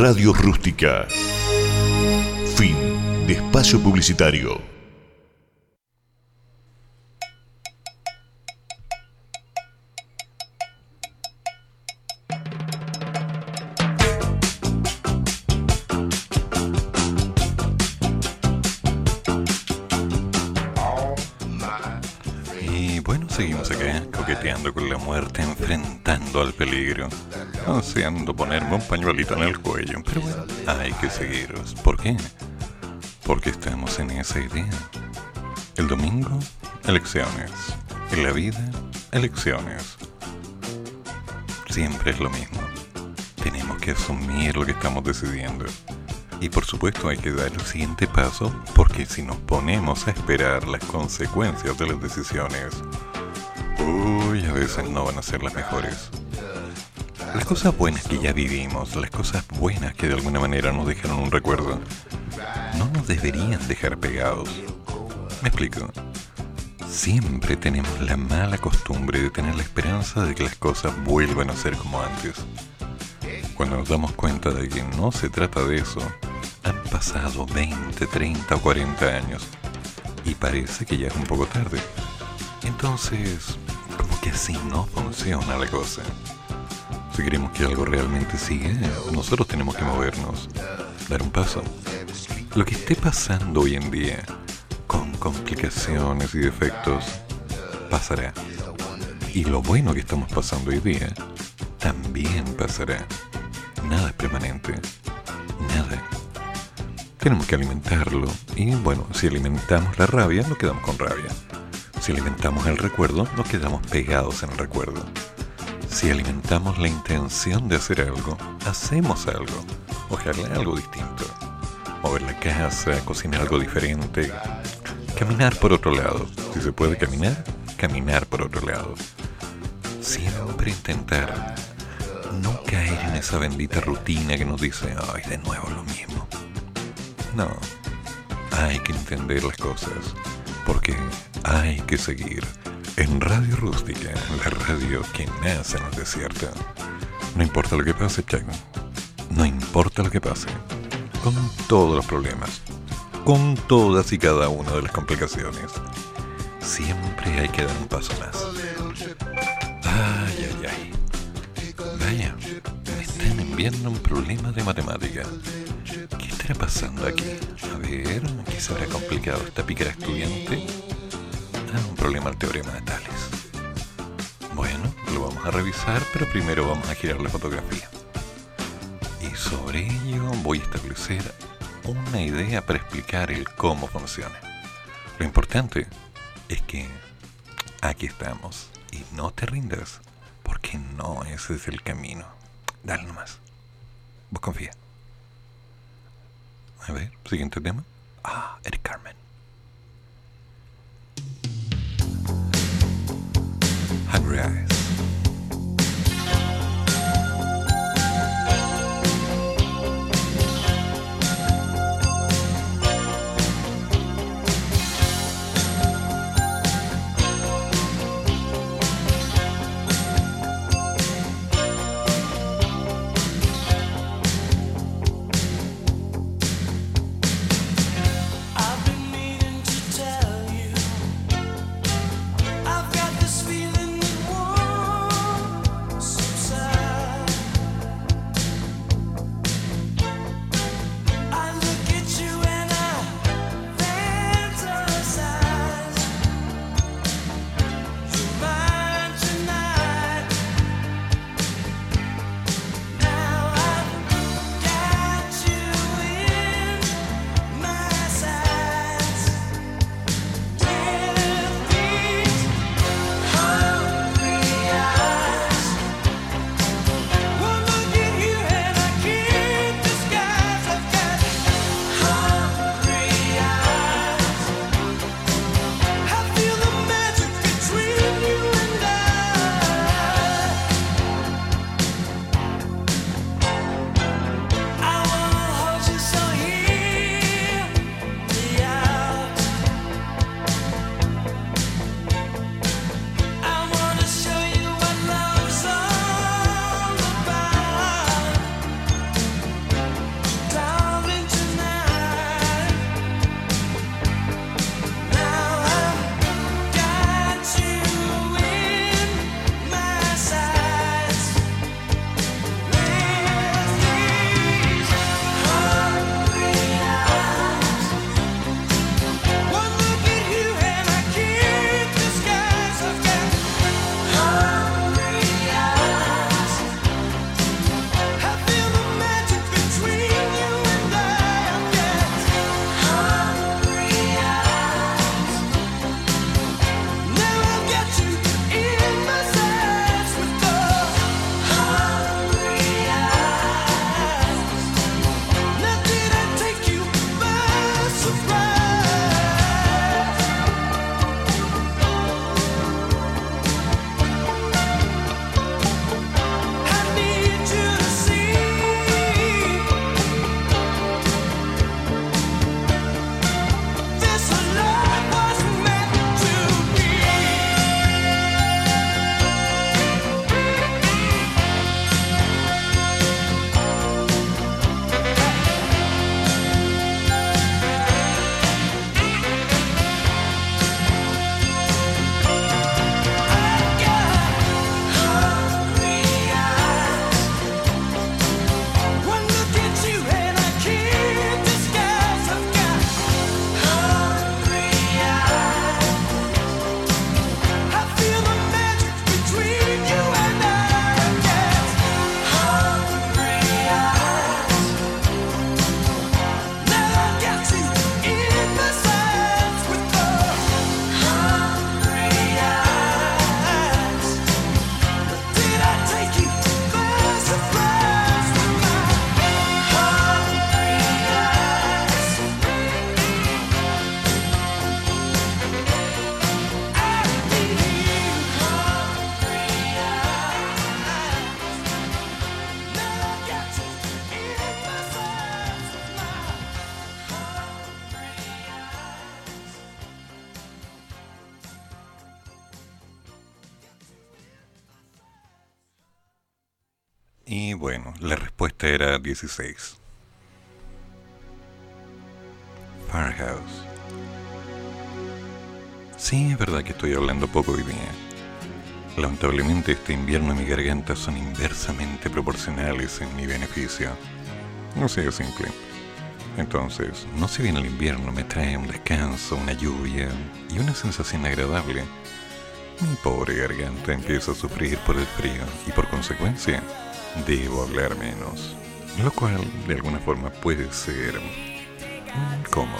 Radio Rústica. Fin de espacio publicitario. Y bueno, seguimos acá, coqueteando con la muerte, enfrentando al peligro, ansiando ponerme un pañuelito en el cuello. Pero bueno, hay que seguir. ¿Por qué? Porque estamos en esa idea. El domingo, elecciones. En la vida, elecciones. Siempre es lo mismo. Tenemos que asumir lo que estamos decidiendo. Y por supuesto hay que dar el siguiente paso porque si nos ponemos a esperar las consecuencias de las decisiones, uy, a veces no van a ser las mejores. Las cosas buenas que ya vivimos, las cosas buenas que de alguna manera nos dejaron un recuerdo, no nos deberían dejar pegados. Me explico. Siempre tenemos la mala costumbre de tener la esperanza de que las cosas vuelvan a ser como antes. Cuando nos damos cuenta de que no se trata de eso, han pasado 20, 30 o 40 años y parece que ya es un poco tarde. Entonces, como que así no funciona la cosa. Si queremos que algo realmente siga, nosotros tenemos que movernos, dar un paso. Lo que esté pasando hoy en día, con complicaciones y defectos, pasará. Y lo bueno que estamos pasando hoy día, también pasará. Nada es permanente. Nada. Tenemos que alimentarlo. Y bueno, si alimentamos la rabia, nos quedamos con rabia. Si alimentamos el recuerdo, nos quedamos pegados en el recuerdo. Si alimentamos la intención de hacer algo, hacemos algo. Ojalá algo distinto. Mover la casa, cocinar algo diferente. Caminar por otro lado. Si se puede caminar, caminar por otro lado. Siempre intentar no caer en esa bendita rutina que nos dice, ay, de nuevo lo mismo. No, hay que entender las cosas, porque hay que seguir en Radio Rústica, la radio que nace en el desierto. No importa lo que pase, Chaco, no importa lo que pase, con todos los problemas, con todas y cada una de las complicaciones, siempre hay que dar un paso más. Ay, ay, ay. Vaya, me están enviando un problema de matemática. ¿Qué estará pasando aquí? A ver, ¿qué se habrá complicado esta pícara estudiante? Un problema al teorema de Tales. Bueno, lo vamos a revisar, pero primero vamos a girar la fotografía. Y sobre ello voy a establecer una idea para explicar el cómo funciona. Lo importante es que aquí estamos y no te rindas, porque no ese es el camino. Dale nomás. Vos confía. A ver, siguiente tema. Ah, Eric Carmen. hungry eyes. era 16. Firehouse. Sí, es verdad que estoy hablando poco hoy día. Lamentablemente este invierno y mi garganta son inversamente proporcionales en mi beneficio. No sé, es simple. Entonces, no si bien el invierno me trae un descanso, una lluvia y una sensación agradable, mi pobre garganta empieza a sufrir por el frío y por consecuencia, debo hablar menos lo cual de alguna forma puede ser incómodo.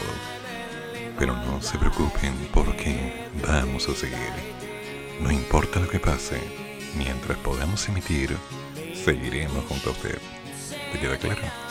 Pero no se preocupen porque vamos a seguir. No importa lo que pase, mientras podamos emitir, seguiremos junto a usted. ¿Te queda claro?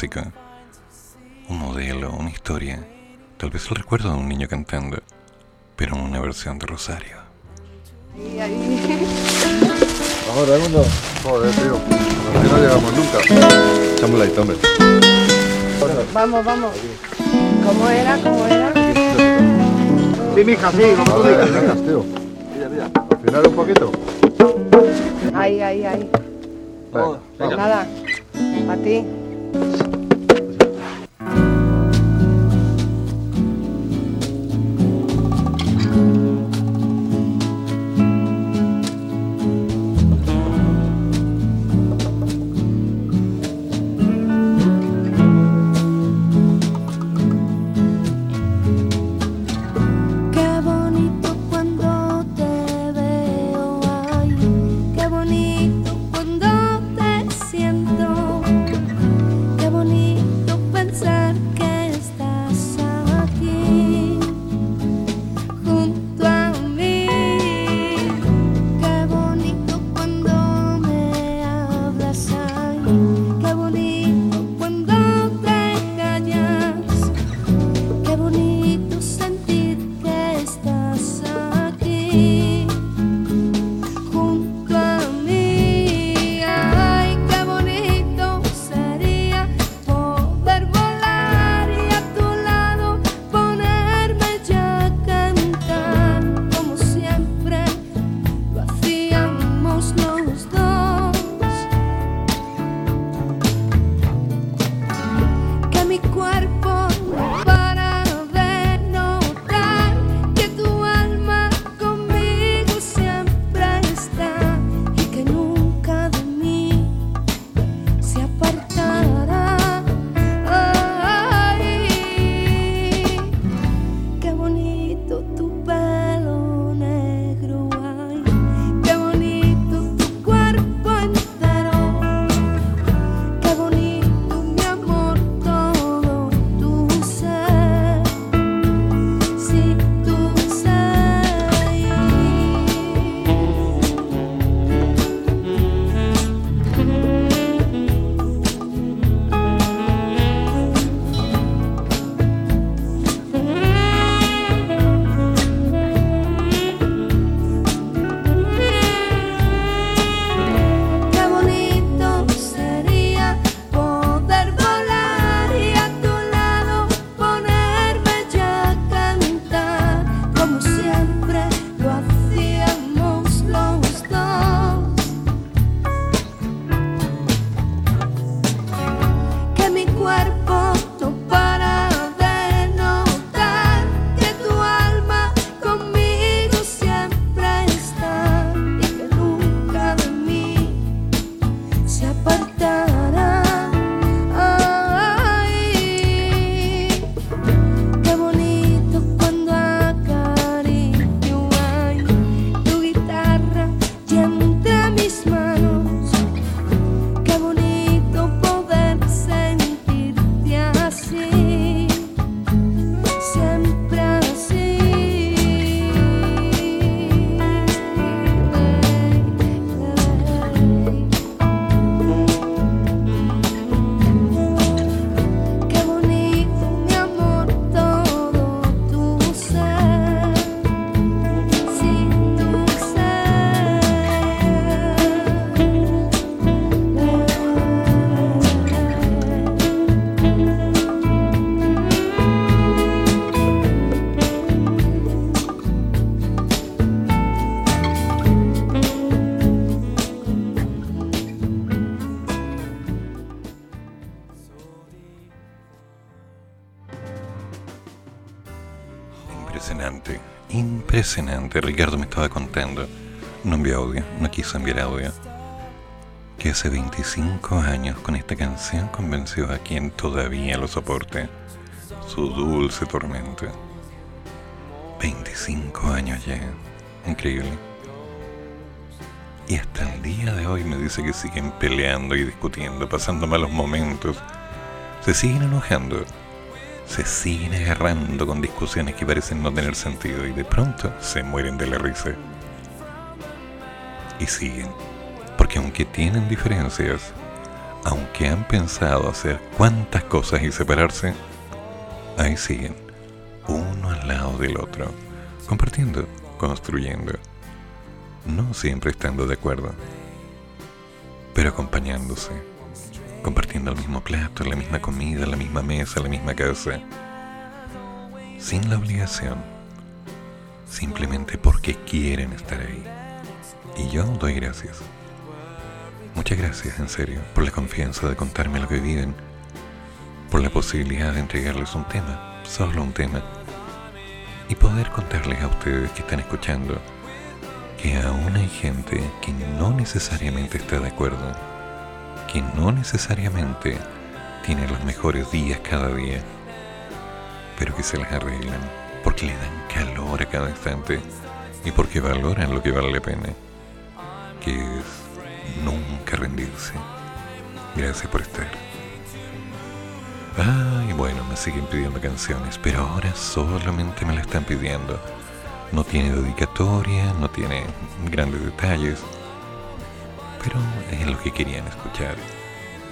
música, un modelo, una historia, tal vez el recuerdo de un niño cantando, pero en una versión de Rosario. Ahora, uno. Joder, tío. Así no llegamos nunca. Echamos la hombre. Vamos, vamos. ¿Cómo era? ¿Cómo era? Sí, mija, sí, siguiente, Ricardo me estaba contando, no envió audio, no quiso enviar audio, que hace 25 años con esta canción convenció a quien todavía lo soporte, su dulce tormento. 25 años ya, increíble. Y hasta el día de hoy me dice que siguen peleando y discutiendo, pasando malos momentos, se siguen enojando siguen agarrando con discusiones que parecen no tener sentido y de pronto se mueren de la risa. Y siguen, porque aunque tienen diferencias, aunque han pensado hacer cuantas cosas y separarse, ahí siguen, uno al lado del otro, compartiendo, construyendo, no siempre estando de acuerdo, pero acompañándose compartiendo el mismo plato, la misma comida, la misma mesa, la misma casa, sin la obligación, simplemente porque quieren estar ahí. Y yo doy gracias. Muchas gracias, en serio, por la confianza de contarme lo que viven, por la posibilidad de entregarles un tema, solo un tema, y poder contarles a ustedes que están escuchando que aún hay gente que no necesariamente está de acuerdo que no necesariamente tiene los mejores días cada día, pero que se las arreglan porque le dan calor a cada instante y porque valoran lo que vale la pena, que es nunca rendirse. Gracias por estar. Ay, bueno, me siguen pidiendo canciones, pero ahora solamente me la están pidiendo. No tiene dedicatoria, no tiene grandes detalles, pero es lo que querían escuchar.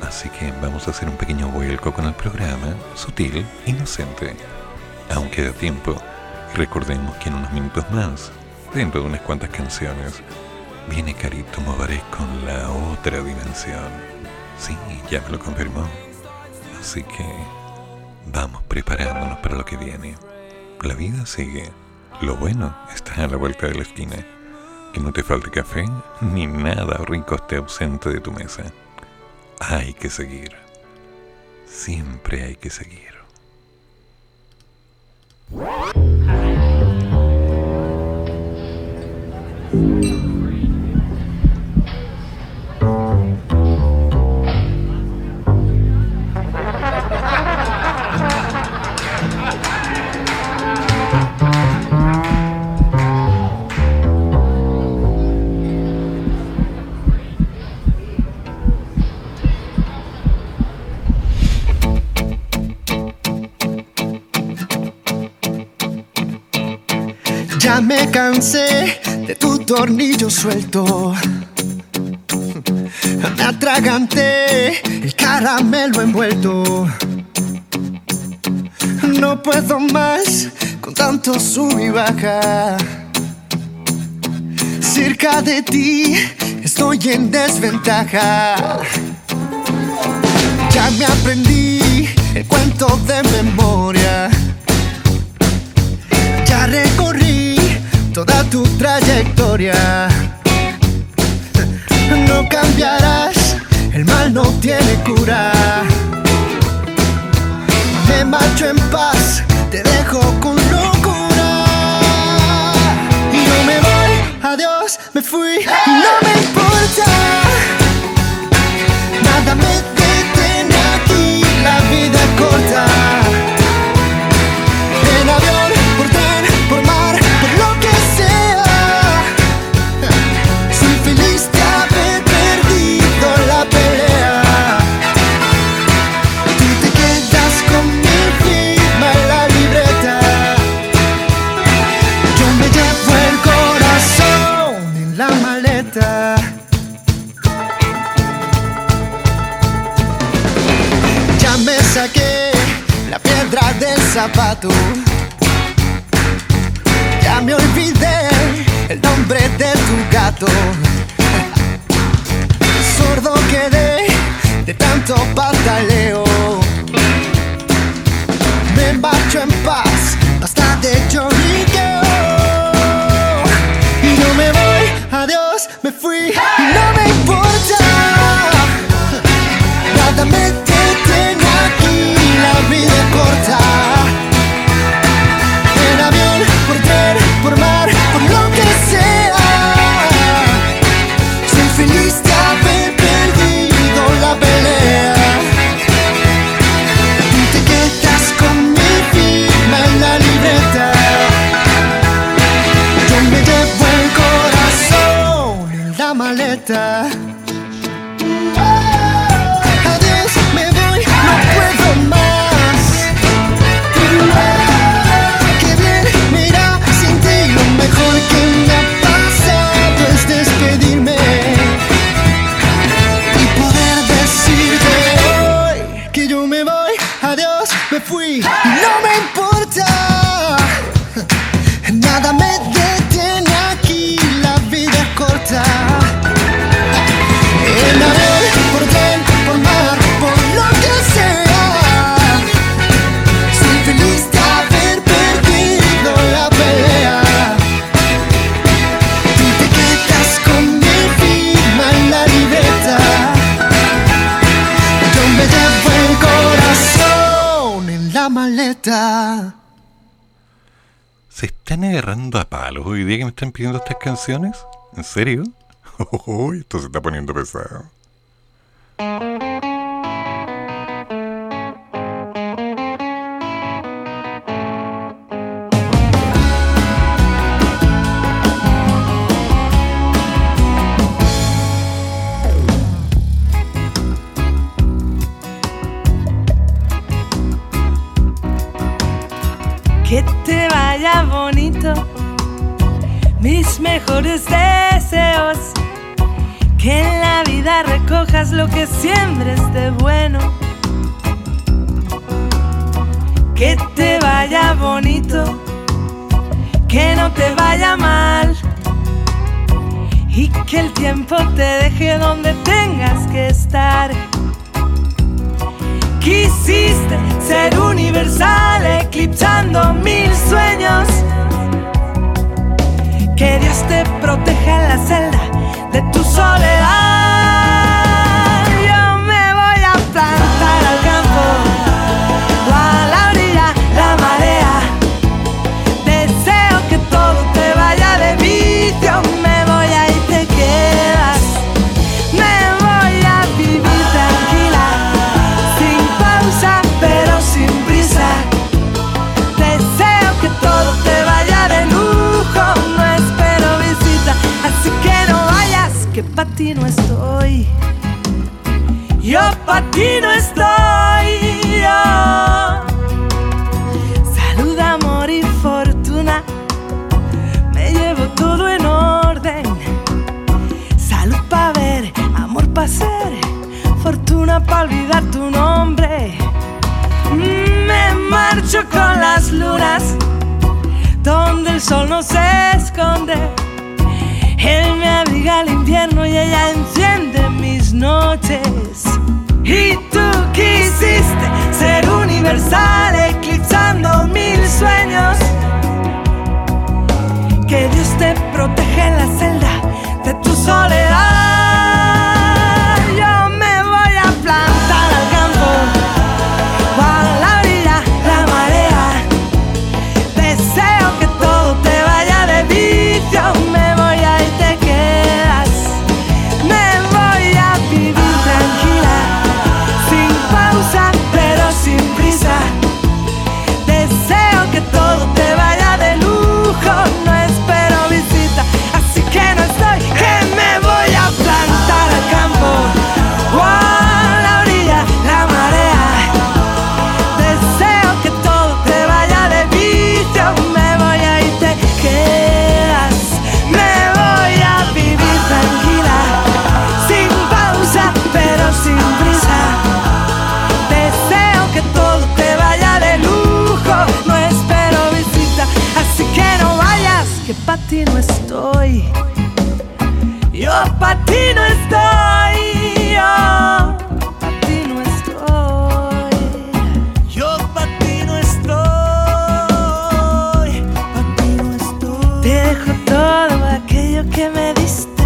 Así que vamos a hacer un pequeño vuelco con el programa, sutil, inocente. Aún queda tiempo, recordemos que en unos minutos más, dentro de unas cuantas canciones, viene Carito Mobaré con la otra dimensión. Sí, ya me lo confirmó. Así que vamos preparándonos para lo que viene. La vida sigue. Lo bueno está a la vuelta de la esquina. Que no te falte café ni nada rico esté ausente de tu mesa. Hay que seguir. Siempre hay que seguir. Ya me cansé de tu tornillo suelto. Me atraganté el caramelo envuelto. No puedo más con tanto sub y baja. Cerca de ti estoy en desventaja. Ya me aprendí el cuento de memoria. Trayectoria. No cambiarás, el mal no tiene cura. Me marcho en paz, te dejo con locura. Y no me voy, adiós, me fui, y Ya me olvidé el nombre de tu gato. Sordo quedé de tanto pataleo. Me marcho en paz, basta de lloriqueo. Y no me voy, adiós, me fui, están pidiendo estas canciones? ¿En serio? Esto se está poniendo pesado. Mis mejores deseos. Que en la vida recojas lo que siembres de bueno. Que te vaya bonito, que no te vaya mal. Y que el tiempo te deje donde tengas que estar. Quisiste ser universal, eclipsando mil sueños. Que Dios te proteja en la celda de tu soledad. Yo pa' ti no estoy. Salud, amor y fortuna. Me llevo todo en orden. Salud pa' ver, amor pa' ser, fortuna pa' olvidar tu nombre. Me marcho con las lunas, donde el sol no se esconde. Él me abriga el invierno y ella enciende mis noches. Y tú quisiste ser universal, eclipsando mil sueños. Que Dios te proteja en la celda de tu soledad. Ti no estoy. Yo pa' ti no estoy, yo todo aquello que me diste,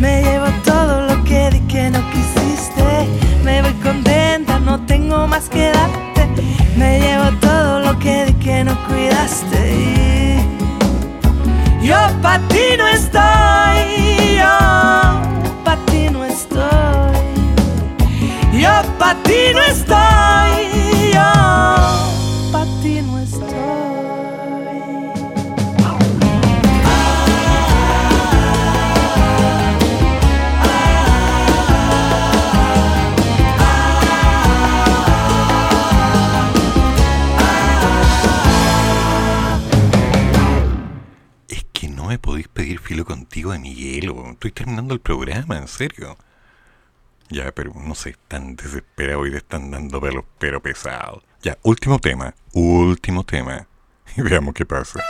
me llevo todo lo que di que no quisiste. Me voy contenta, no tengo más que darte. Me llevo todo lo que di que no cuidaste. Yo pa' ti no estoy, yo pa' ti no estoy. Yo pa' ti no estoy, yo pa' ti no estoy. De mi hielo. Estoy terminando el programa, en serio. Ya, pero no sé, tan desesperado y te están dando pelos, pero pesado. Ya, último tema, último tema. Y veamos qué pasa.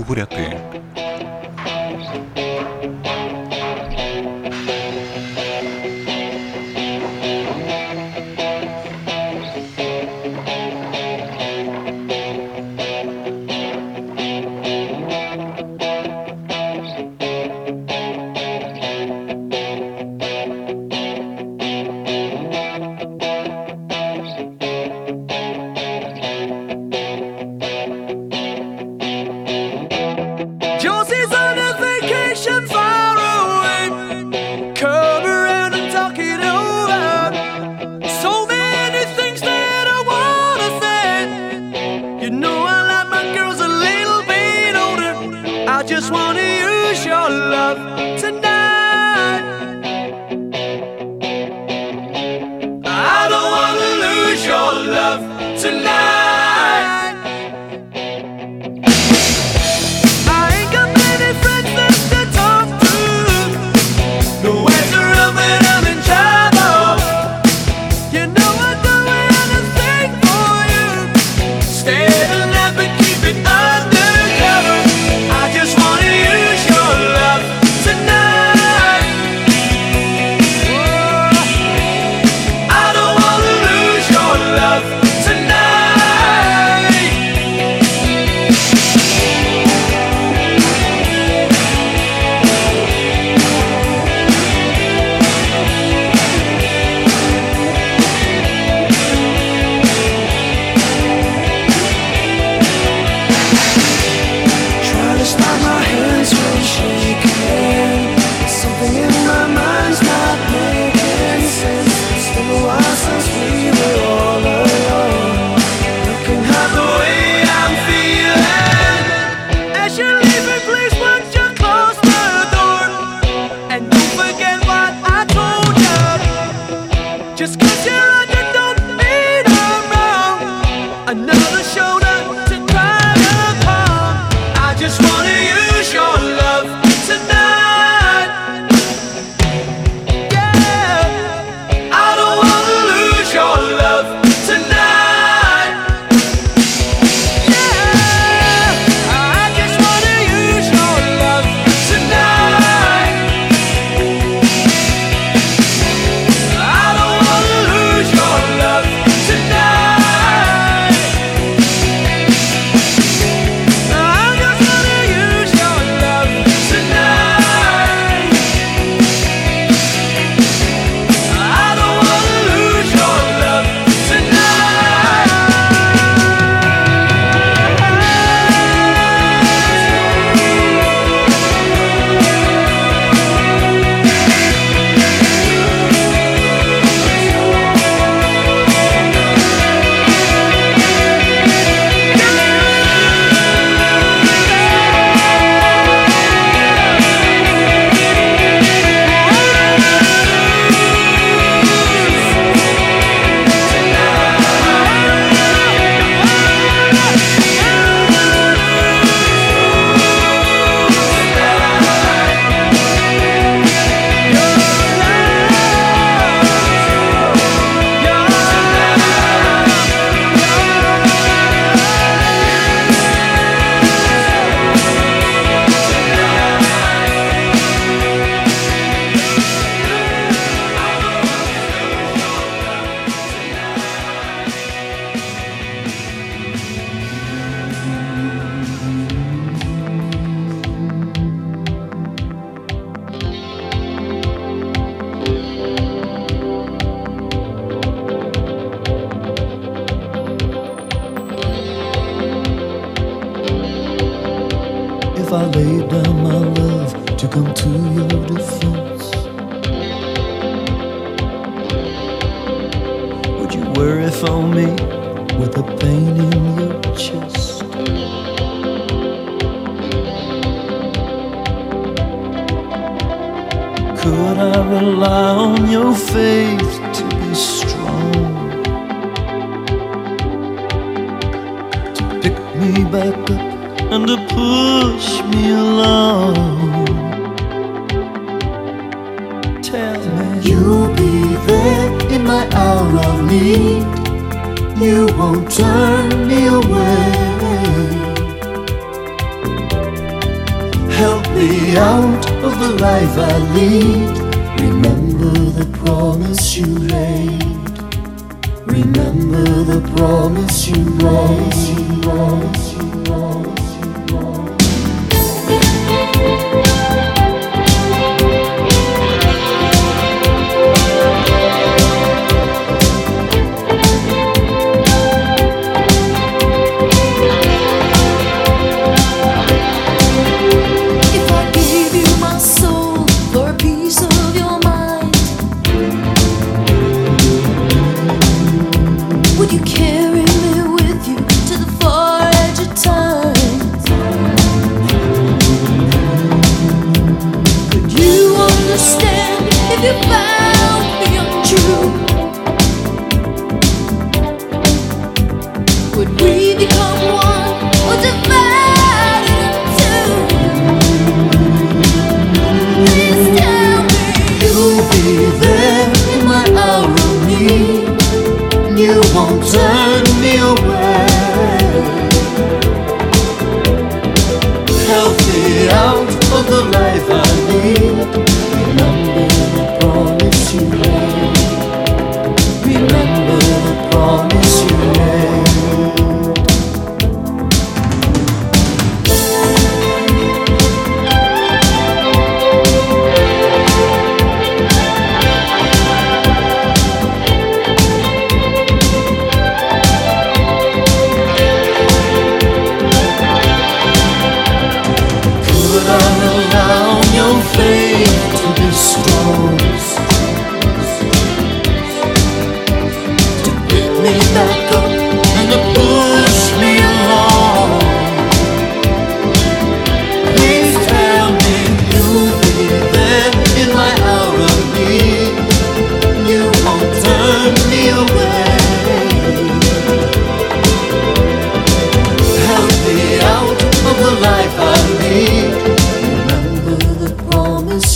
Apúrate. Yo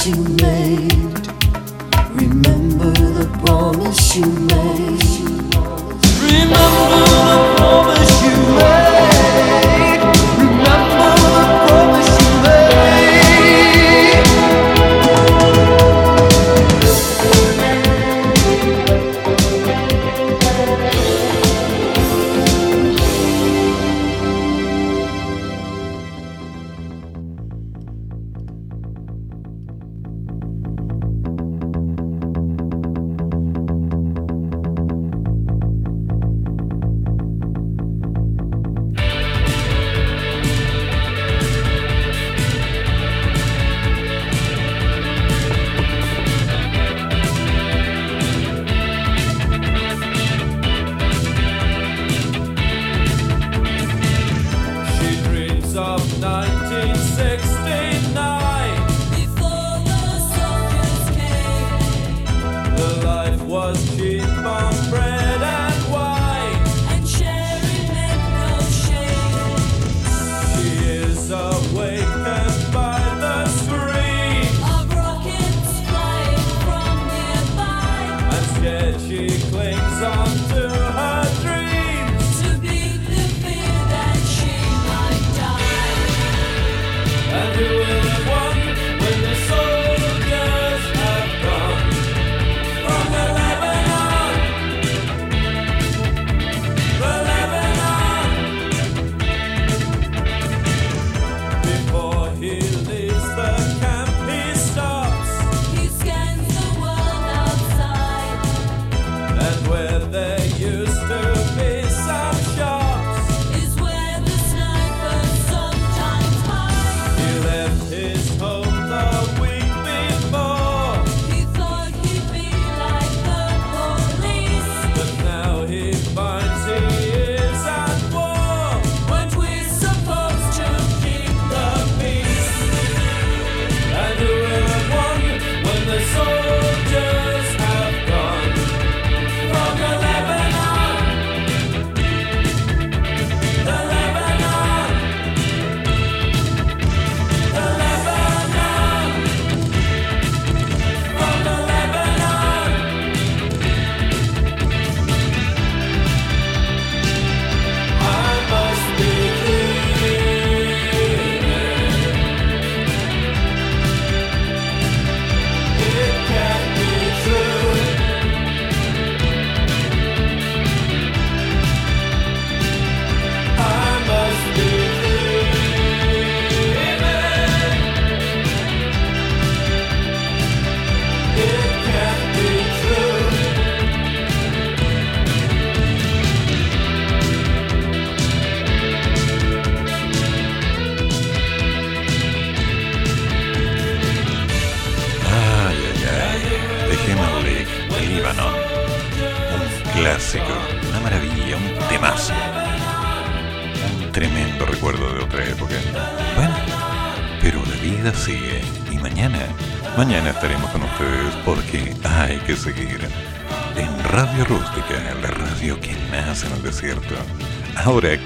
you made. Remember the promise you made.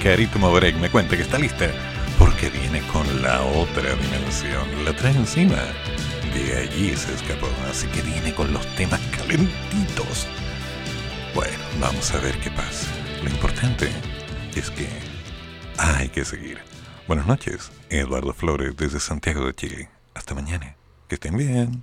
Carito Mobrek me cuenta que está lista porque viene con la otra dimensión. La trae encima. De allí se escapó, así que viene con los temas calentitos. Bueno, vamos a ver qué pasa. Lo importante es que hay que seguir. Buenas noches, Eduardo Flores desde Santiago de Chile. Hasta mañana. Que estén bien.